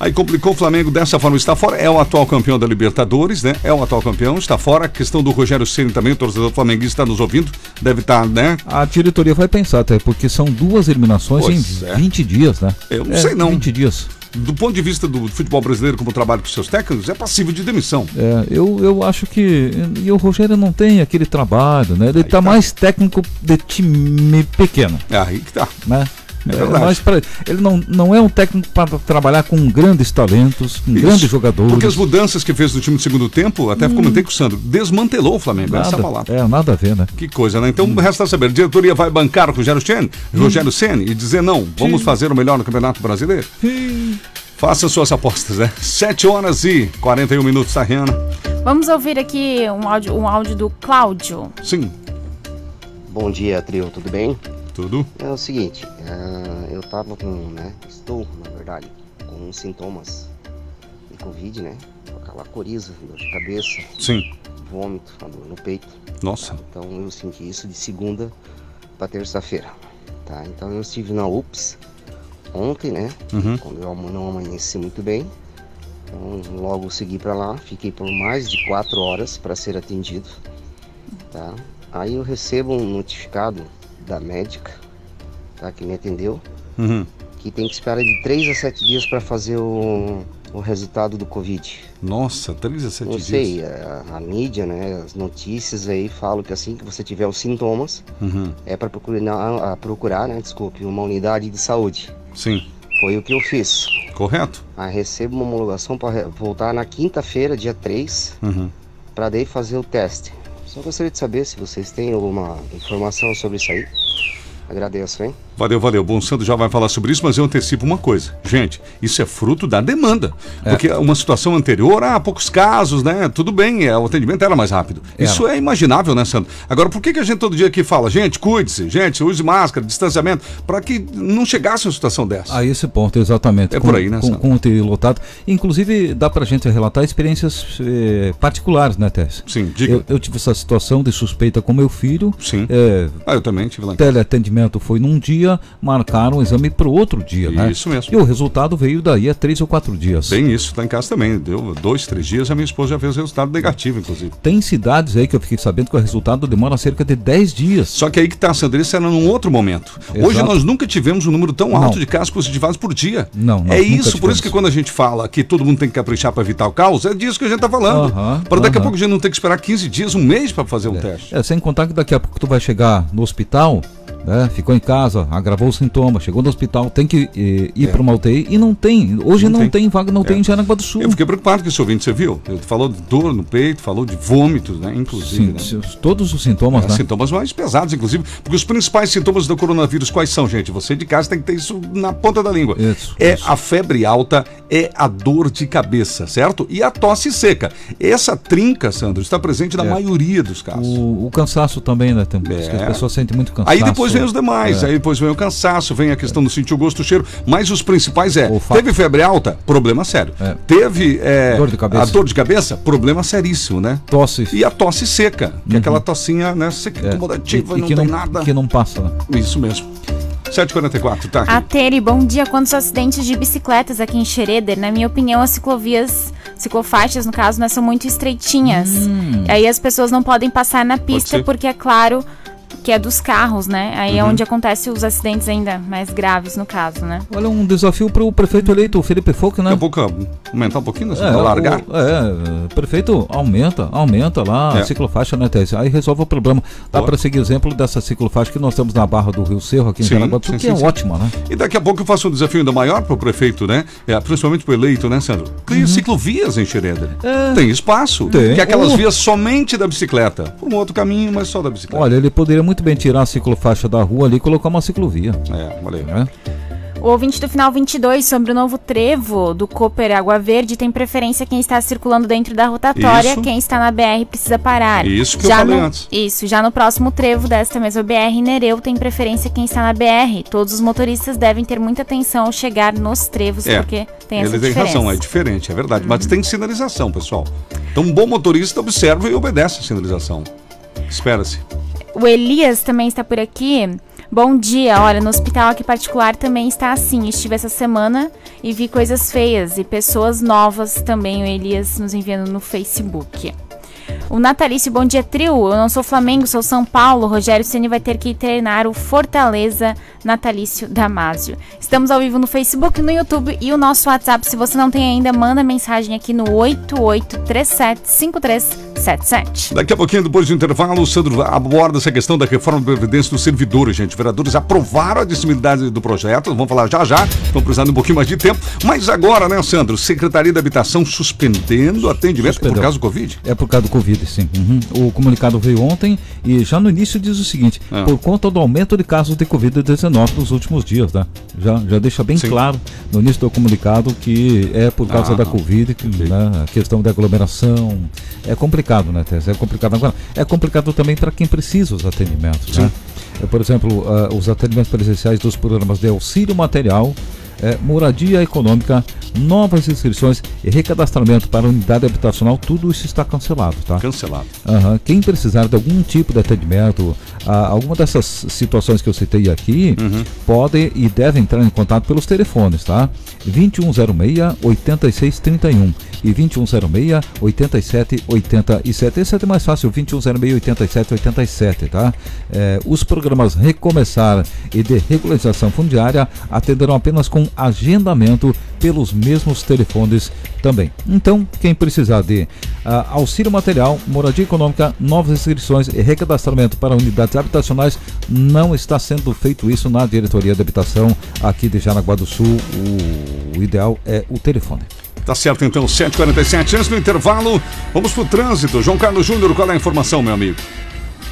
Aí complicou o Flamengo dessa forma, está fora. É o atual campeão da Libertadores, né? É o atual campeão, está fora. A questão do Rogério Ceni também, o torcedor flamenguista está nos ouvindo, deve estar, né? A diretoria vai pensar até, porque são duas eliminações Pois em é. 20 dias, né? Eu não É, sei não. 20 dias. Do ponto de vista do futebol brasileiro, como trabalho com seus técnicos, é passível de demissão. É, eu, eu acho que. E o Rogério não tem aquele trabalho, né? Ele tá, mais técnico de time pequeno. É aí que tá. Né? É mais pra- ele não, não é um técnico para trabalhar com grandes talentos, com Isso. grandes jogadores. Porque as mudanças que fez no time do segundo tempo, até comentei com o Sandro, desmantelou o Flamengo. Essa é nada, palavra. é, nada a ver, né? Que coisa, né? Então resta saber, a diretoria vai bancar o Rogério Ceni, Rogério Ceni e dizer não, vamos fazer o melhor no Campeonato Brasileiro? Faça suas apostas, né? 7 horas e 41 minutos, tá, Rihanna? Vamos ouvir aqui um áudio, um áudio do Cláudio. Sim. Bom dia, trio, tudo bem? Tudo. É o seguinte, ah, eu tava com, né, estou, na verdade, com sintomas de Covid, né, aquela coriza, dor de cabeça. Sim. Vômito no, no peito. Nossa. Então eu senti isso de segunda para terça-feira. Tá? Então eu estive na UPS ontem, né? Uhum. Quando eu não amanheci muito bem. Então logo segui para lá, fiquei por mais de quatro horas para ser atendido. Tá? Aí eu recebo um notificado da médica, tá? Que me atendeu, Uhum. que tem que esperar de 3 a 7 dias para fazer o, o resultado do Covid. Nossa, 3 a 7 Não dias. sei, a, a mídia, né, as notícias aí falam que assim que você tiver os sintomas, Uhum. é para procurar, a procurar, né, desculpe, uma unidade de saúde. Sim. Foi o que eu fiz. Correto? Aí recebo uma homologação para voltar na quinta-feira, dia 3, Uhum. para daí fazer o teste. Só gostaria de saber se vocês têm alguma informação sobre isso aí. Agradeço, hein? Valeu, valeu. Bom Santo já vai falar sobre isso, mas eu antecipo uma coisa. Gente, isso é fruto da demanda. Porque uma situação anterior, ah, poucos casos, né? Tudo bem, é, o atendimento era mais rápido. Era. Isso é imaginável, né, Sandro? Agora, por que, que a gente todo dia aqui fala, gente, cuide-se, gente, use máscara, distanciamento, para que não chegasse uma situação dessa? A esse ponto, exatamente. É com, por aí, né, Com, com o UTI lotado. Inclusive, dá pra gente relatar experiências eh, particulares, né, Tess? Sim, diga. Eu, eu tive essa situação de suspeita com meu filho. Sim. Eh, Ah, eu também tive lá em foi num dia, marcaram o exame para o outro dia, né? Isso mesmo. E o resultado veio daí a três ou quatro dias. Tem isso, tá em casa também. Deu dois, três dias, a minha esposa já fez resultado negativo, inclusive. Tem cidades aí que eu fiquei sabendo que o resultado demora cerca de 10 dias. Só que aí que tá, Sandro, isso era num outro momento. Hoje Exato. nós nunca tivemos um número tão alto Não. de casos positivados por dia. Não, nós É isso, por tivemos. isso que quando a gente fala que todo mundo tem que caprichar para evitar o caos, é disso que a gente tá falando. Aham, para daqui a aham. pouco a gente não ter que esperar 15 dias, um mês para fazer um teste. É, sem contar que daqui a pouco tu vai chegar no hospital, né? Ficou em casa, agravou os sintomas, chegou no hospital, tem que eh, ir para uma UTI e não tem. Hoje não, Não tem. tem. vaga, não tem É. em Jaraguá do Sul. Eu fiquei preocupado com esse ouvinte, você viu? Ele falou de dor no peito, falou de vômitos, né? Inclusive. Sim, né? todos os sintomas, É, né? Sintomas mais pesados, inclusive, porque os principais sintomas do coronavírus quais são, gente? Você de casa tem que ter isso na ponta da língua. Isso, é a febre alta, é a dor de cabeça, certo? E a tosse seca. Essa trinca, Sandro, está presente na É. maioria dos casos. O, o cansaço também, né? Tem, É. As pessoas sentem muito cansaço. Aí depois vem os demais, É. aí depois vem o cansaço, vem a questão do sentir o gosto, o cheiro, mas os principais é, teve febre alta, problema sério. Teve é, Dor de cabeça. a dor de cabeça, problema seríssimo, né? Tosse. E a tosse seca, que é aquela tossinha, né, seca, É. incomodativa, E- e não que tem não- nada. que não passa? Isso mesmo. 7h44, tá? A Tere, bom dia. Quanto aos acidentes de bicicletas aqui em Schroeder, na minha opinião, as ciclovias, ciclofaixas, no caso, né, são muito estreitinhas. Hum. Aí as pessoas não podem passar na pista porque é claro que é dos carros, né? Aí é Uhum. onde acontecem os acidentes ainda mais graves, no caso, né? Olha, um desafio para o prefeito eleito, o Felipe Folk, né? Daqui a pouco aumentar um pouquinho, né? É, largar. o- é, prefeito, aumenta, aumenta lá É. a ciclofaixa, né, Tese? Aí resolve o problema. Dá para seguir exemplo dessa ciclofaixa que nós temos na Barra do Rio Cerro, aqui em Sim, Jaraguá, que sim, é sim. ótima, né? E daqui a pouco eu faço um desafio ainda maior para o prefeito, né? É, principalmente para o eleito, né, Sandro? Tem ciclovias em Xereder. Tem espaço. Uhum. Tem. Que é aquelas vias somente da bicicleta. Por um outro caminho, mas só da bicicleta. Olha, ele poderia muito bem tirar a ciclofaixa da rua ali e colocar uma ciclovia. É, valeu. Né? O ouvinte do final 22 sobre o novo trevo do Cooper Água Verde tem preferência quem está circulando dentro da rotatória, Isso. quem está na BR precisa parar. Isso que eu já falei no, antes. Isso, já no próximo trevo desta mesma BR, Nereu tem preferência quem está na BR. Todos os motoristas devem ter muita atenção ao chegar nos trevos, É, porque tem essa ele tem diferença. razão, é diferente, é verdade. Mas tem sinalização, pessoal. Então, um bom motorista observa e obedece a sinalização. Espera-se. O Elias também está por aqui. Bom dia, olha, no hospital aqui particular também está assim. Estive essa semana e vi coisas feias e pessoas novas também. O Elias nos enviando no Facebook. O Natalício, bom dia, trio. Eu não sou Flamengo, sou São Paulo. Rogério Ceni vai ter que treinar o Fortaleza Natalício Damásio. Estamos ao vivo no Facebook, no YouTube e o nosso WhatsApp. Se você não tem ainda, manda mensagem aqui no 88375377. Daqui a pouquinho, depois do intervalo, o Sandro aborda essa questão da reforma da Previdência dos servidores, gente. Os vereadores aprovaram a admissibilidade do projeto, vamos falar já já, estão precisando de um pouquinho mais de tempo. Mas agora, né, Sandro? Secretaria da Habitação suspendendo o atendimento por Suspendeu. causa do Covid. É por causa do Covid, sim. Uhum. O comunicado veio ontem e já no início diz o seguinte: Ah. por conta do aumento de casos de Covid-19 nos últimos dias, né? Já, já deixa bem Sim. claro no início do comunicado que é por causa Ah, da não. Covid, que, né, a questão da aglomeração. É complicado, né, Tess? É complicado. Agora, é complicado também para quem precisa os atendimentos, né? É, por exemplo, ah, os atendimentos presenciais dos programas de auxílio material. É, moradia econômica, novas inscrições e recadastramento para unidade habitacional, tudo isso está cancelado, tá? Cancelado. Aham. Quem precisar de algum tipo de atendimento, ah, alguma dessas situações que eu citei aqui, Uhum. podem e devem entrar em contato pelos telefones, tá? 2106-8631 e 2106-8787. Esse é até mais fácil, 2106-8787, tá? É, os programas Recomeçar e de Regularização Fundiária atenderão apenas com agendamento pelos mesmos telefones também. Então, quem precisar de ah, auxílio material, moradia econômica, novas inscrições e recadastramento para unidades habitacionais, não está sendo feito isso na Diretoria de Habitação aqui de Jaraguá do Sul. O, o ideal é o telefone. Tá certo, então, 7h47. Antes do intervalo, vamos pro trânsito. João Carlos Júnior, qual é a informação, meu amigo?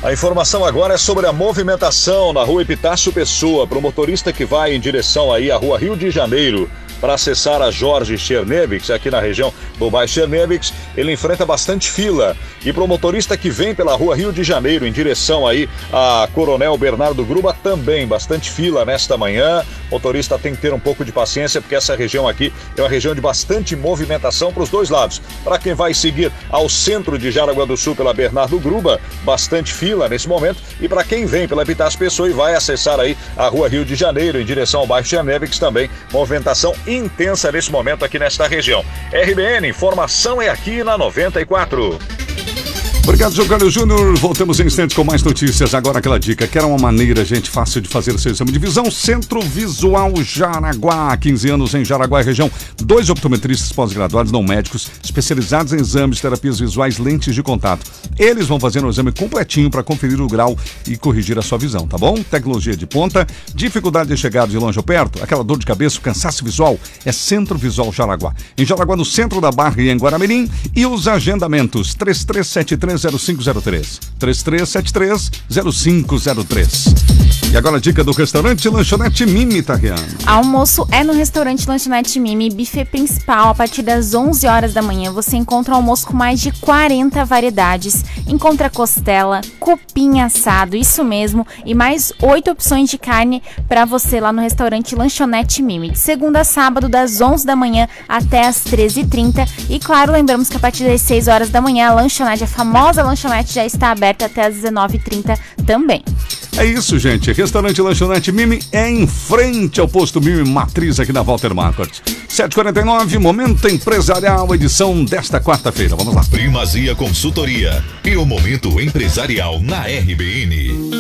A informação agora é sobre a movimentação na rua Epitácio Pessoa, para o motorista que vai em direção aí à rua Rio de Janeiro para acessar a Jorge Chernevics, aqui na região do bairro Chernevics, ele enfrenta bastante fila. E para o motorista que vem pela rua Rio de Janeiro em direção aí a Coronel Bernardo Gruba, também bastante fila nesta manhã. O motorista tem que ter um pouco de paciência, porque essa região aqui é uma região de bastante movimentação para os dois lados. Para quem vai seguir ao centro de Jaraguá do Sul pela Bernardo Gruba, bastante fila nesse momento. E para quem vem pela Epitácio Pessoa e vai acessar aí a rua Rio de Janeiro em direção ao bairro Chernevics, também movimentação intensa nesse momento aqui nesta região. RBN, informação é aqui na 94. Obrigado, Carlos Júnior. Voltamos em instantes com mais notícias. Agora aquela dica. Quer uma maneira, gente, fácil de fazer seu exame de visão? Centro Visual Jaraguá. 15 anos em Jaraguá região. Dois optometristas pós-graduados, não médicos, especializados em exames, terapias visuais, lentes de contato. Eles vão fazer um exame completinho para conferir o grau e corrigir a sua visão, tá bom? Tecnologia de ponta, dificuldade de chegar de longe ou perto, aquela dor de cabeça, cansaço visual, é Centro Visual Jaraguá. Em Jaraguá, no centro da Barra e em Guaramirim. E os agendamentos, 33730503. 33730503. E agora a dica do restaurante Lanchonete Mimi, Tariano. Almoço é no restaurante Lanchonete Mimi, buffet principal, a partir das 11 horas da manhã. Você encontra um almoço com mais de 40 variedades. Encontra costela, cupim assado, isso mesmo, e mais oito opções de carne para você lá no restaurante Lanchonete Mimi. De segunda a sábado, das 11 da manhã até as 13h30. E claro, lembramos que a partir das 6 horas da manhã, a lanchonete, a famosa lanchonete, já está aberta até as 19h30 também. É isso, gente. Restaurante Lanchonete Mimi é em frente ao posto Mimi Matriz aqui na Walter Market. 7h49, Momento Empresarial, edição desta quarta-feira. Vamos lá. Primazia Consultoria e o Momento Empresarial na RBN.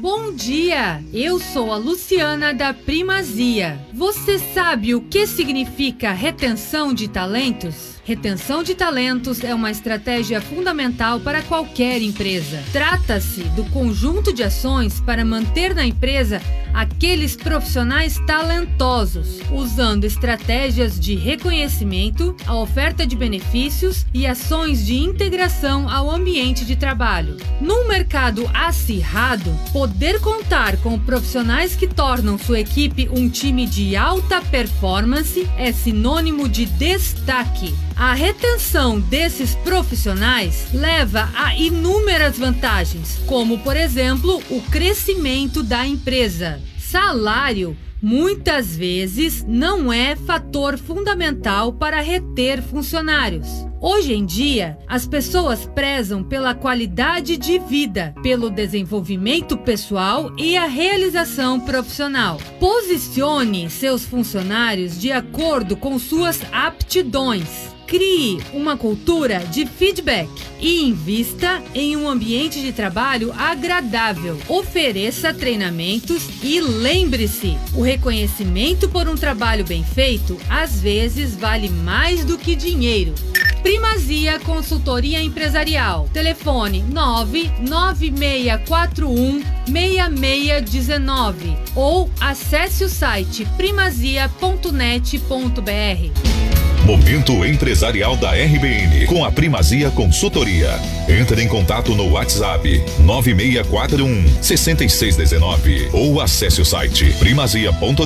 Bom dia! Eu sou a Luciana da Primazia. Você sabe o que significa retenção de talentos? Retenção de talentos é uma estratégia fundamental para qualquer empresa. Trata-se do conjunto de ações para manter na empresa aqueles profissionais talentosos, usando estratégias de reconhecimento, a oferta de benefícios e ações de integração ao ambiente de trabalho. Num mercado acirrado, poder contar com profissionais que tornam sua equipe um time de alta performance é sinônimo de destaque. A retenção desses profissionais leva a inúmeras vantagens, como, por exemplo, o crescimento da empresa. Salário muitas vezes não é fator fundamental para reter funcionários. Hoje em dia, as pessoas prezam pela qualidade de vida, pelo desenvolvimento pessoal e a realização profissional. Posicione seus funcionários de acordo com suas aptidões. Crie uma cultura de feedback e invista em um ambiente de trabalho agradável. Ofereça treinamentos e lembre-se: o reconhecimento por um trabalho bem feito às vezes vale mais do que dinheiro. Primazia Consultoria Empresarial. Telefone 99641 6619 ou acesse o site primazia.net.br. Momento Empresarial da RBN com a Primazia Consultoria. Entre em contato no WhatsApp 9641 6619 ou acesse o site primazia.net.br.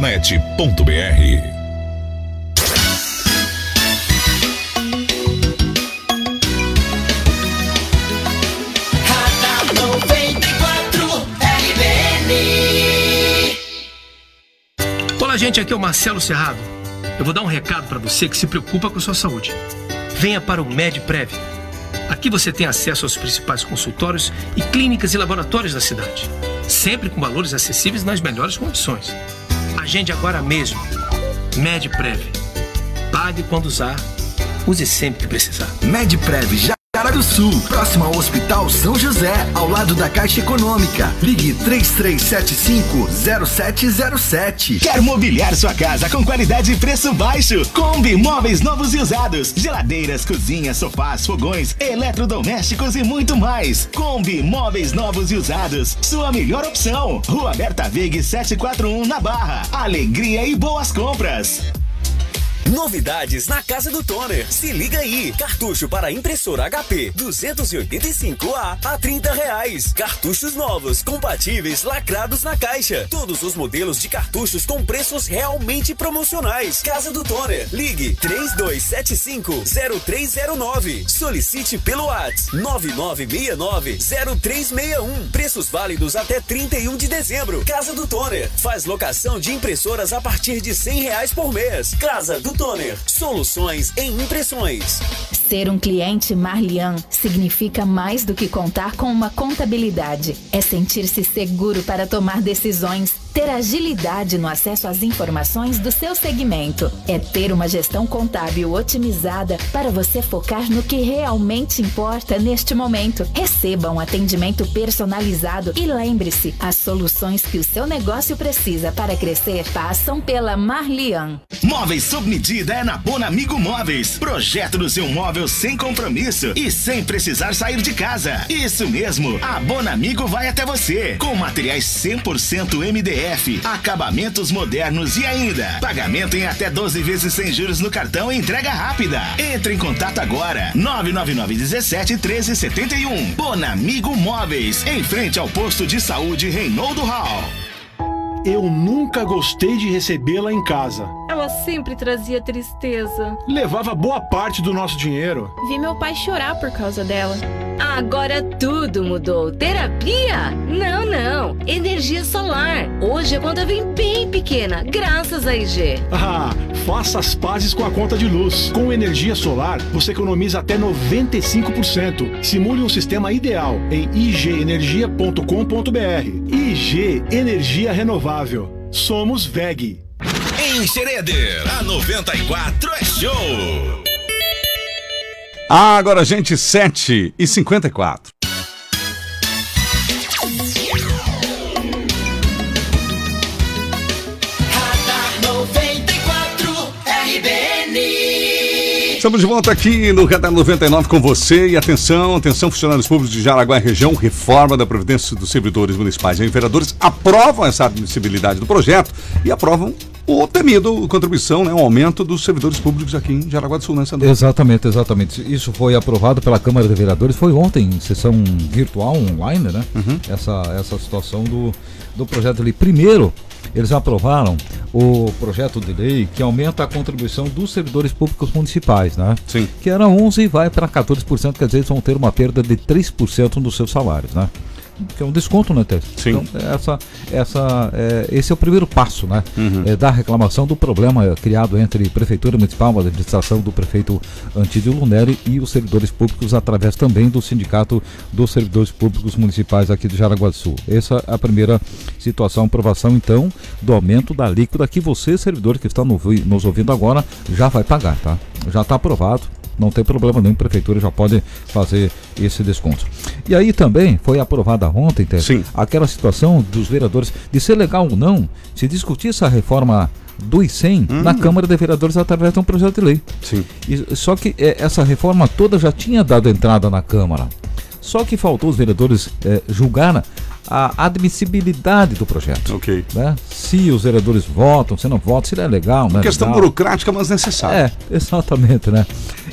Radar 94 RBN Fala, gente, aqui é o Marcelo Serrado. Eu vou dar um recado para você que se preocupa com sua saúde. Venha para o MedPrev. Aqui você tem acesso aos principais consultórios e clínicas e laboratórios da cidade, sempre com valores acessíveis nas melhores condições. Agende agora mesmo. MedPrev. Pague quando usar, use sempre que precisar. MedPrev Jara do Sul, próximo ao Hospital São José, ao lado da Caixa Econômica. Ligue 3375-0707. Quer mobiliar sua casa com qualidade e preço baixo? Combi Móveis novos e usados. Geladeiras, cozinhas, sofás, fogões, eletrodomésticos e muito mais. Combi Móveis novos e usados. Sua melhor opção. Rua Berta Veg 741 na Barra. Alegria e boas compras. Novidades na casa do Toner. Se liga aí. Cartucho para impressora HP 285A a 30 reais. Cartuchos novos, compatíveis, lacrados na caixa. Todos os modelos de cartuchos com preços realmente promocionais. Casa do Toner. Ligue 3275-0309. Solicite pelo WhatsApp 9969-0361. Preços válidos até 31 de dezembro. Casa do Toner. Faz locação de impressoras a partir de 100 reais por mês. Casa do Toner. Soluções em impressões. Ser um cliente Marlian significa mais do que contar com uma contabilidade. É sentir-se seguro para tomar decisões, ter agilidade no acesso às informações do seu segmento. É ter uma gestão contábil otimizada para você focar no que realmente importa neste momento. Receba um atendimento personalizado e lembre-se, as soluções que o seu negócio precisa para crescer passam pela Marlian. Móveis sob medida é na Bonamigo Móveis. Projeto do seu móvel sem compromisso e sem precisar sair de casa. Isso mesmo, a Bonamigo vai até você com materiais 100% MDF, acabamentos modernos e ainda pagamento em até 12 vezes sem juros no cartão e entrega rápida. Entre em contato agora. 999 17 13 71. Bonamigo Móveis, em frente ao posto de saúde Reinaldo Hall. Eu nunca gostei de recebê-la em casa. Ela sempre trazia tristeza. Levava boa parte do nosso dinheiro. Vi meu pai chorar por causa dela. Agora tudo mudou. Terapia? Não, não. Energia solar. Hoje a conta vem bem pequena, graças a IG. Ah, faça as pazes com a conta de luz. Com energia solar, você economiza até 95%. Simule um sistema ideal em igenergia.com.br. IG Energia Renovável. Somos VEG. Em Xereder, a 94 é show. Ah, agora, gente, 7 e 54. Estamos de volta aqui no Radar 99 com você e atenção, atenção, funcionários públicos de Jaraguá e região, reforma da Previdência dos servidores municipais e vereadores aprovam essa admissibilidade do projeto e aprovam o temido contribuição, né, o aumento dos servidores públicos aqui em Jaraguá do Sul, né, Sandro? Exatamente, exatamente. Isso foi aprovado pela Câmara de Vereadores, foi ontem, em sessão virtual, online, né? Essa, essa situação do, do projeto lei. Primeiro, eles aprovaram o projeto de lei que aumenta a contribuição dos servidores públicos municipais, né? Sim. Que era 11 e vai para 14%, quer dizer, eles vão ter uma perda de 3% dos seus salários, né? Que é um desconto, né, Tess? Sim. Então, essa, essa, é, esse é o primeiro passo, né? Uhum. É, da reclamação do problema é, criado entre Prefeitura Municipal, a administração do prefeito Antídio Lunelli e os servidores públicos, através também do Sindicato dos Servidores Públicos Municipais aqui do Jaraguá do Sul. Essa é a primeira situação, aprovação, então, do aumento da alíquota que você, servidor que está no- nos ouvindo agora, já vai pagar, tá? Já está aprovado. Não tem problema nenhum, a prefeitura já pode fazer esse desconto. E aí também foi aprovada ontem, Tess, aquela situação dos vereadores de ser legal ou não se discutir essa reforma do ICEM na Câmara de Vereadores através de um projeto de lei. Sim. E, só que eh, essa reforma toda já tinha dado entrada na Câmara. Só que faltou os vereadores eh, julgar a admissibilidade do projeto. Ok. Né? Se os vereadores votam, se não votam, se não é legal, não é Questão legal. burocrática, mas necessária. É, *laughs* exatamente, né?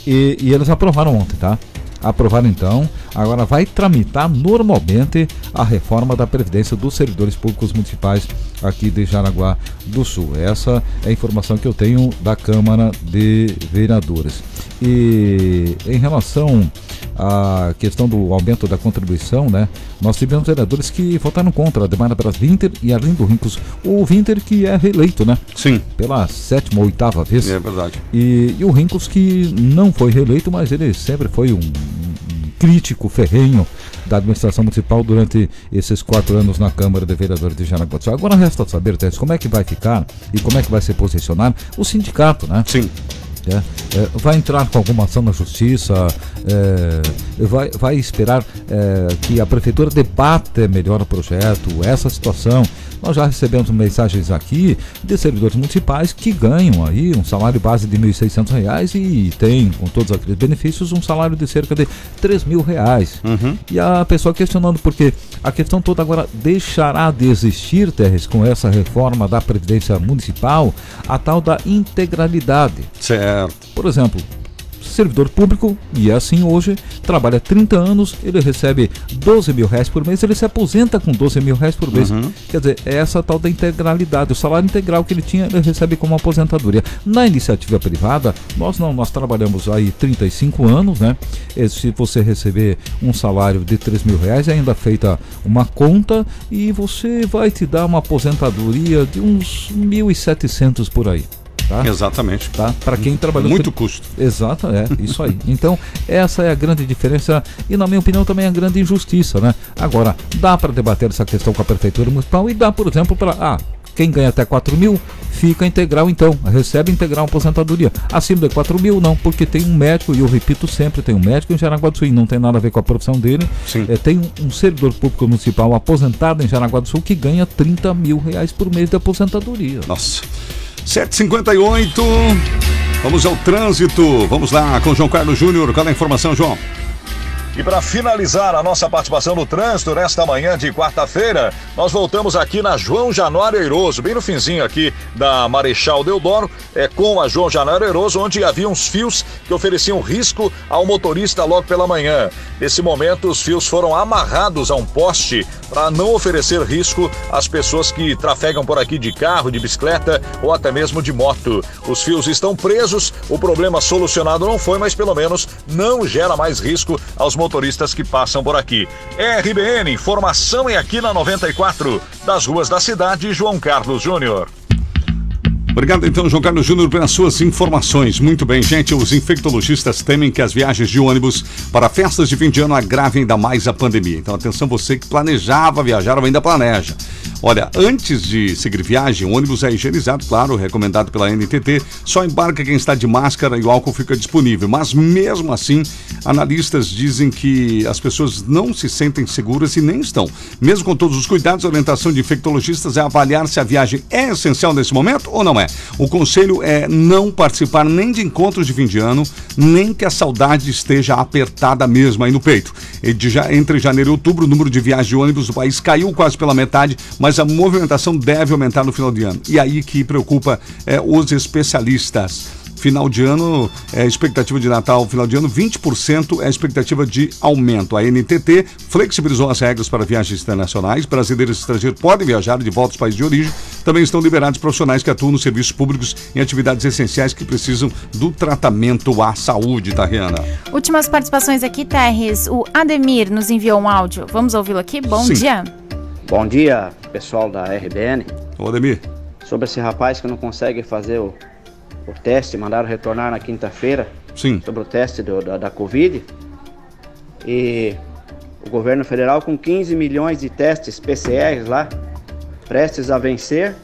E, e eles aprovaram ontem, tá? Aprovaram então, agora vai tramitar normalmente a reforma da Previdência dos servidores públicos municipais aqui de Jaraguá do Sul. Essa é a informação que eu tenho da Câmara de Vereadores. E em relação a questão do aumento da contribuição, né? Nós tivemos vereadores que votaram contra a demanda Bras Winter e Arlindo Rincos. O Winter que é reeleito, né? Sim. Pela sétima ou oitava vez. É verdade. E, e o Rincos que não foi reeleito, mas ele sempre foi um crítico ferrenho da administração municipal durante esses quatro anos na Câmara de Vereadores de Jaraguá. Agora resta saber, Tess, como é que vai ficar e como é que vai se posicionar o sindicato, né? Sim. É, é, vai entrar com alguma ação na justiça, é, vai, vai esperar é, que a prefeitura debata melhor o projeto, essa situação. Nós já recebemos mensagens aqui de servidores municipais que ganham aí um salário base de R$ 1.600 e tem, com todos aqueles benefícios, um salário de cerca de 3 mil reais. Uhum. E a pessoa questionando porque a questão toda agora deixará de existir, Terres, com essa reforma da Previdência Municipal, a tal da integralidade. Certo. Por exemplo, servidor público, e é assim hoje, trabalha 30 anos, ele recebe 12 mil reais por mês, ele se aposenta com 12 mil reais por mês. Uhum. Quer dizer, é essa tal da integralidade. O salário integral que ele tinha, ele recebe como aposentadoria. Na iniciativa privada, nós não, nós trabalhamos aí 35 anos, né? E se você receber um salário de 3 mil reais, é ainda feita uma conta e você vai te dar uma aposentadoria de uns 1.700 por aí. Tá? Exatamente. Tá? Para quem trabalhou. Muito custo. Exato, é, isso aí. *laughs* Então, essa é a grande diferença e, na minha opinião, também é a grande injustiça, né? Agora, dá para debater essa questão com a Prefeitura Municipal e dá, por exemplo, para. Ah, quem ganha até 4 mil fica integral então, recebe integral aposentadoria. Acima de 4 mil não, porque tem um médico, e eu repito sempre, tem um médico em Jaraguá do Sul, e não tem nada a ver com a profissão dele. É, tem um, um servidor público municipal aposentado em Jaraguá do Sul que ganha 30 mil reais por mês de aposentadoria. Nossa. 758. Vamos ao trânsito. Vamos lá com João Carlos Júnior. Qual é a informação, João? E para finalizar a nossa participação no trânsito nesta manhã de quarta-feira, nós voltamos aqui na João Januário Eiroso, bem no finzinho aqui da Marechal Deodoro, é com a João Januário Eiroso, onde havia uns fios que ofereciam risco ao motorista logo pela manhã. Nesse momento, os fios foram amarrados a um poste para não oferecer risco às pessoas que trafegam por aqui de carro, de bicicleta ou até mesmo de moto. Os fios estão presos, o problema solucionado não foi, mas pelo menos não gera mais risco aos motoristas que passam por aqui. RBN, informação é aqui na 94, das ruas da cidade, João Carlos Júnior. Obrigado então, João Carlos Júnior, pelas suas informações. Muito bem, gente. Os infectologistas temem que as viagens de ônibus para festas de fim de ano agravem ainda mais a pandemia. Então, atenção, você que planejava viajar ou ainda planeja. Olha, antes de seguir viagem, o ônibus é higienizado, claro, recomendado pela NTT. Só embarca quem está de máscara e o álcool fica disponível. Mas mesmo assim, analistas dizem que as pessoas não se sentem seguras e nem estão. Mesmo com todos os cuidados, a orientação de infectologistas é avaliar se a viagem é essencial nesse momento ou não é. O conselho é não participar nem de encontros de fim de ano, nem que a saudade esteja apertada mesmo aí no peito. Entre janeiro e outubro, o número de viagens de ônibus do país caiu quase pela metade, mas a movimentação deve aumentar no final de ano. E aí que preocupa é, os especialistas. Final de ano, é, expectativa de Natal, final de ano, 20% é expectativa de aumento. A NTT flexibilizou as regras para viagens internacionais. Brasileiros e estrangeiros podem viajar de volta aos países de origem. Também estão liberados profissionais que atuam nos serviços públicos em atividades essenciais que precisam do tratamento à saúde, tá, Rihanna? Últimas participações aqui, Terres. O Ademir nos enviou um áudio. Vamos ouvi-lo aqui? Bom Sim. dia. Bom dia, pessoal da RBN. Ô, Ademir. Sobre esse rapaz que não consegue fazer o, o teste, mandaram retornar na quinta-feira. Sim. Sobre o teste do- da, da Covid. E o governo federal com 15 milhões de testes PCRs lá, prestes a vencer.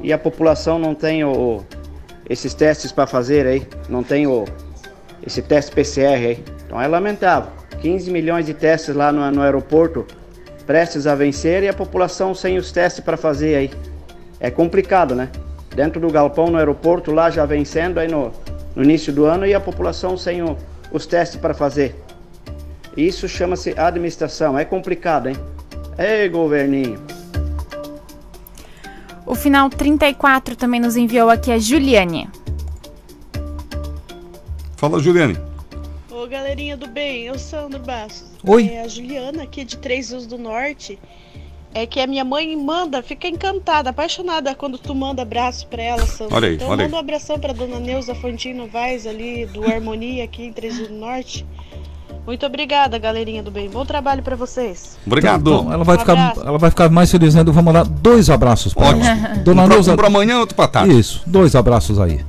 E a população não tem o, esses testes para fazer aí. Não tem o, esse teste PCR aí. Então é lamentável. 15 milhões de testes lá no, no aeroporto prestes a vencer e a população sem os testes para fazer aí. É complicado, né? Dentro do galpão no aeroporto lá já vencendo aí no, no início do ano e a população sem o- os testes para fazer. Isso chama-se administração. É complicado, hein? Ei, governinho. O final 34 também nos enviou aqui a Juliane. Fala, Juliane. Ô galerinha do bem, eu Sandro Bastos. Oi. É a Juliana aqui de Três Rios do Norte. É que a minha mãe manda, fica encantada, apaixonada quando tu manda abraço pra ela, Sandro. Olha aí, então olha aí. manda um abração pra dona Neuza Fontino Vaz ali do Harmonia aqui em Três Rios do Norte. Muito obrigada, galerinha do bem. Bom trabalho pra vocês. Obrigado. Então, ela vai, Um ficar, abraço. ela vai ficar mais feliz ainda. Eu vou mandar dois abraços para ela. Dona Um pra- Neuza. um pra amanhã, outro pra tarde. Isso, dois abraços aí.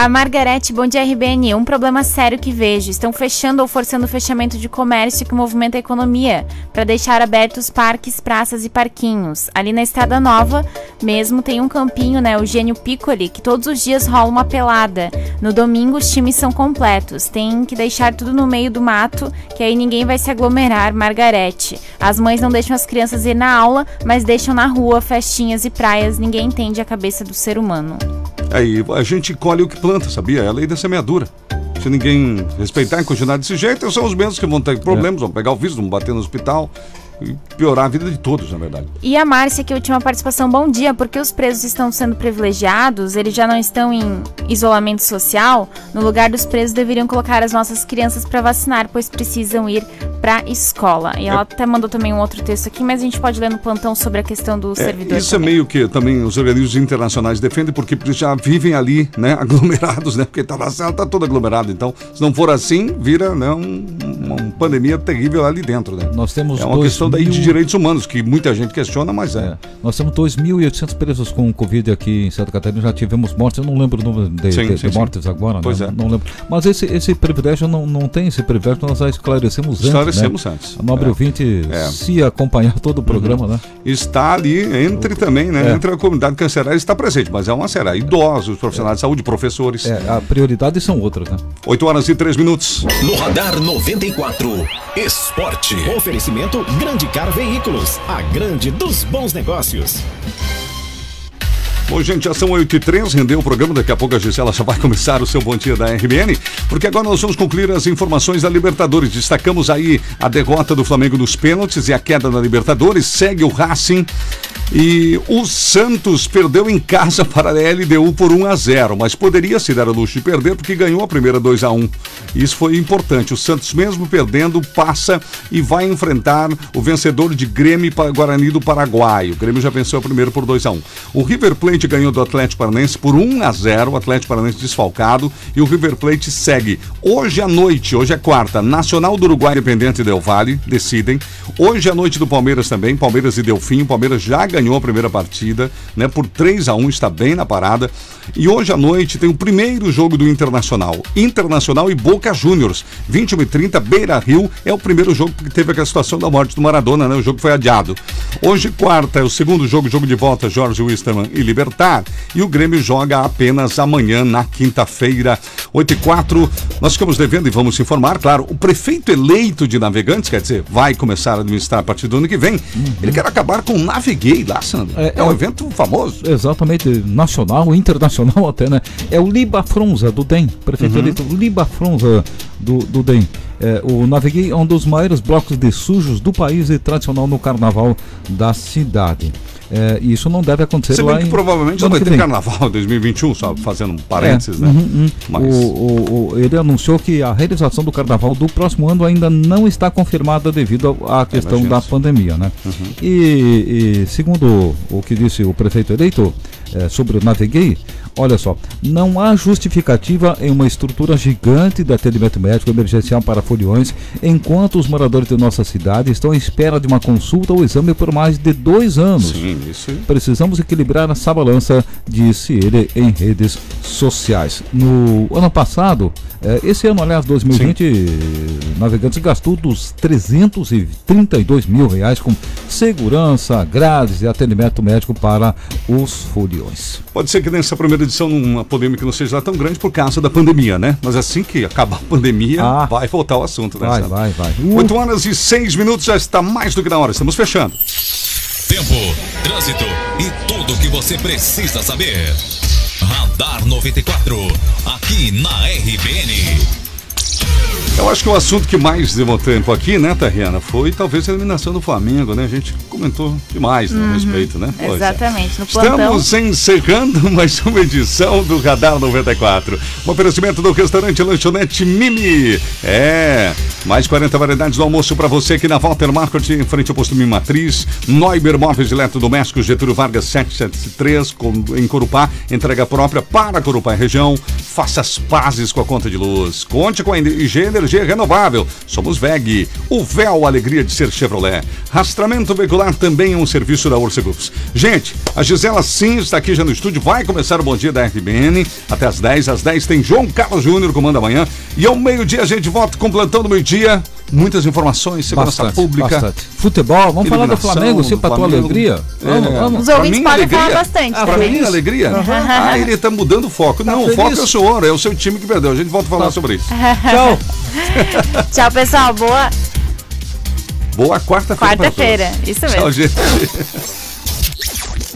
A Margarete, bom dia RBN. Um problema sério que vejo. Estão fechando ou forçando o fechamento de comércio que movimenta a economia, para deixar abertos parques, praças e parquinhos. Ali na Estrada Nova mesmo tem um campinho, né, o Gênio Piccoli, que todos os dias rola uma pelada. No domingo os times são completos. Tem que deixar tudo no meio do mato, que aí ninguém vai se aglomerar. Margarete. As mães não deixam as crianças ir na aula, mas deixam na rua, festinhas e praias. Ninguém entende a cabeça do ser humano. Aí a gente colhe o que planta, sabia? É a lei da semeadura. Se ninguém respeitar e continuar desse jeito, são os mesmos que vão ter problemas, vão pegar o vírus, vão bater no hospital piorar a vida de todos, na verdade. E a Márcia, que última participação, bom dia, porque os presos estão sendo privilegiados, eles já não estão em isolamento social, no lugar dos presos deveriam colocar as nossas crianças para vacinar, pois precisam ir para escola. E ela até mandou também um outro texto aqui, mas a gente pode ler no plantão sobre a questão do É, servidor. isso é meio que também os organismos internacionais defendem, porque eles já vivem ali, né, *laughs* aglomerados, né? Porque tá na cela, tá todo aglomerado. Então, se não for assim, vira né, um- uma, uma pandemia terrível ali dentro, né? Nós temos é uma dois questão daí de direitos humanos, que muita gente questiona, mas é. Nós temos 2.800 presos com Covid aqui em Santa Catarina. Já tivemos mortes. Eu não lembro o número de, Sim, de- sim, de sim. mortes agora. Pois né? é. Não lembro. Mas esse, esse privilégio não, não tem esse privilégio. Nós já esclarecemos antes. Esclarecemos né? antes. A nobre É. ouvinte, É. se acompanhar todo o programa, né? Está ali entre também, né? É. Entre a comunidade cancerária está presente, mas é uma série. Idosos, profissionais de saúde, professores. É, a prioridade são outras, né? 8 horas e 3 minutos. No Radar 94, Esporte. Oferecimento Grande Car Veículos, a grande dos bons negócios. Bom, gente, já são 8 e 3 rendeu o programa. Daqui a pouco a Gisela já vai *laughs* começar o seu Bom Dia da RBN, porque agora nós vamos concluir as informações da Libertadores. Destacamos aí a derrota do Flamengo nos pênaltis e a queda na Libertadores. Segue o Racing. E o Santos perdeu em casa *laughs* para a LDU por 1 a 0, mas poderia se dar a luxo de perder porque ganhou a primeira 2 a 1. Isso foi importante. O Santos, mesmo perdendo, passa e vai enfrentar o vencedor de Grêmio Guarani do Paraguai. O Grêmio já venceu o primeiro por 2 a 1. O River Plate ganhou do Atlético Paranaense por 1 a 0, o Atlético Paranaense desfalcado e o River Plate segue. Hoje à noite, hoje é quarta, Nacional do Uruguai Independente Del Valle decidem. Hoje à noite do Palmeiras também, Palmeiras e Delfim. O Palmeiras já ganhou a primeira partida, né, por 3 a 1, está bem na parada. E hoje à noite tem o primeiro jogo do Internacional. Internacional e Boca Juniors, 21 e 30, Beira Rio. É o primeiro jogo que teve aquela situação da morte do Maradona, né? O jogo foi adiado. Hoje, quarta, é o segundo jogo, jogo de volta, Jorge Wisterman e Libertar. E o Grêmio joga apenas amanhã, na quinta-feira, 8 e 4. Nós ficamos devendo e vamos informar, claro, o prefeito eleito de Navegantes, quer dizer, vai começar a administrar a partir do ano que vem. Ele quer acabar com o Naveguei lá, Sandro. É, um evento famoso. Exatamente, nacional, internacional *laughs* até, né? É o Liba Fronza, do DEM, prefeito Uhum. eleito Liba Fronza, do, do DEM. É, o Naveguei é um dos maiores blocos de sujos do país e tradicional no carnaval da cidade. É, e isso não deve acontecer Se bem que em- provavelmente não vai ter carnaval em 2021, só fazendo um parênteses, É, né? uhum, uhum. Mas- O- o- o- ele anunciou que a realização do carnaval do próximo ano ainda não está confirmada devido à questão imagino. da pandemia, né? Uhum. E, e segundo o que disse o prefeito eleito eh, sobre o Naveguei, olha só, não há justificativa em uma estrutura gigante de atendimento médico emergencial para foliões, enquanto os moradores de nossa cidade estão à espera de uma consulta ou exame por mais de dois anos. Sim, isso. Precisamos equilibrar essa balança, disse ele em redes sociais. No ano passado, eh, esse ano, aliás, 2020, Navegantes gastou dos 332 mil reais com segurança, grades e atendimento médico para os foliões. Pode ser que nessa primeira edição uma polêmica não seja lá tão grande por causa da pandemia, né? Mas assim que acabar a pandemia, Ah. vai voltar o assunto, né? Vai, vai, vai. 8 horas e 6 minutos, já está mais do que na hora, estamos fechando. Tempo, trânsito e tudo o que você precisa saber. Radar 94, aqui na RBN. Eu acho que o assunto que mais levou tempo aqui, né, Tariana, foi talvez a eliminação do Flamengo, né? A gente comentou demais né, a Uhum. respeito, né? Pois é. Exatamente, no plantão. Estamos encerrando *laughs* mais uma edição do Radar 94. Um oferecimento do restaurante Lanchonete Mimi. É, mais 40 variedades do almoço para você aqui na Walter Market, em frente ao posto Mimi Matriz. Neuber Móveis Eletrodomésticos, Getúlio Vargas 773, com- em Corupá. Entrega própria para Corupá e região. Faça as pazes com a conta de luz. Conte com a IG energia renovável. Somos VEG, o véu alegria de ser Chevrolet. Rastramento veicular também é um serviço da Orcegups. Gente, a Gisela sim está aqui já no estúdio, vai começar o Bom Dia da RBN, até às 10, às 10 tem João Carlos Júnior comanda amanhã, e ao meio-dia a gente volta com o plantão do meio-dia, muitas informações, segurança Bastante, pública. bastante. Futebol, vamos falar do Flamengo, sim, pra tua alegria. Vamos, É, vamos. Os ouvintes podem falar alegria. bastante Ah, pra também. minha alegria? Aham. Ah, ele tá mudando o foco. Não, o feliz? foco é o senhor, é o seu time que perdeu. A gente volta a falar sobre isso. Tchau. *laughs* *laughs* Tchau, pessoal. Boa Boa quarta-feira. quarta-feira. Isso mesmo. Tchau, gente.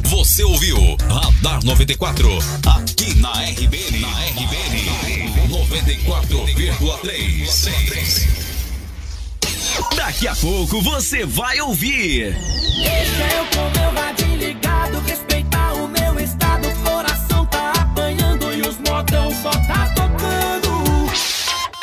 Você ouviu Radar 94 aqui na RBN. Na RBN 94,3. Daqui a pouco você vai ouvir. Deixa eu com meu radinho ligado, respeitar o meu estado. Coração tá apanhando e os modão só tá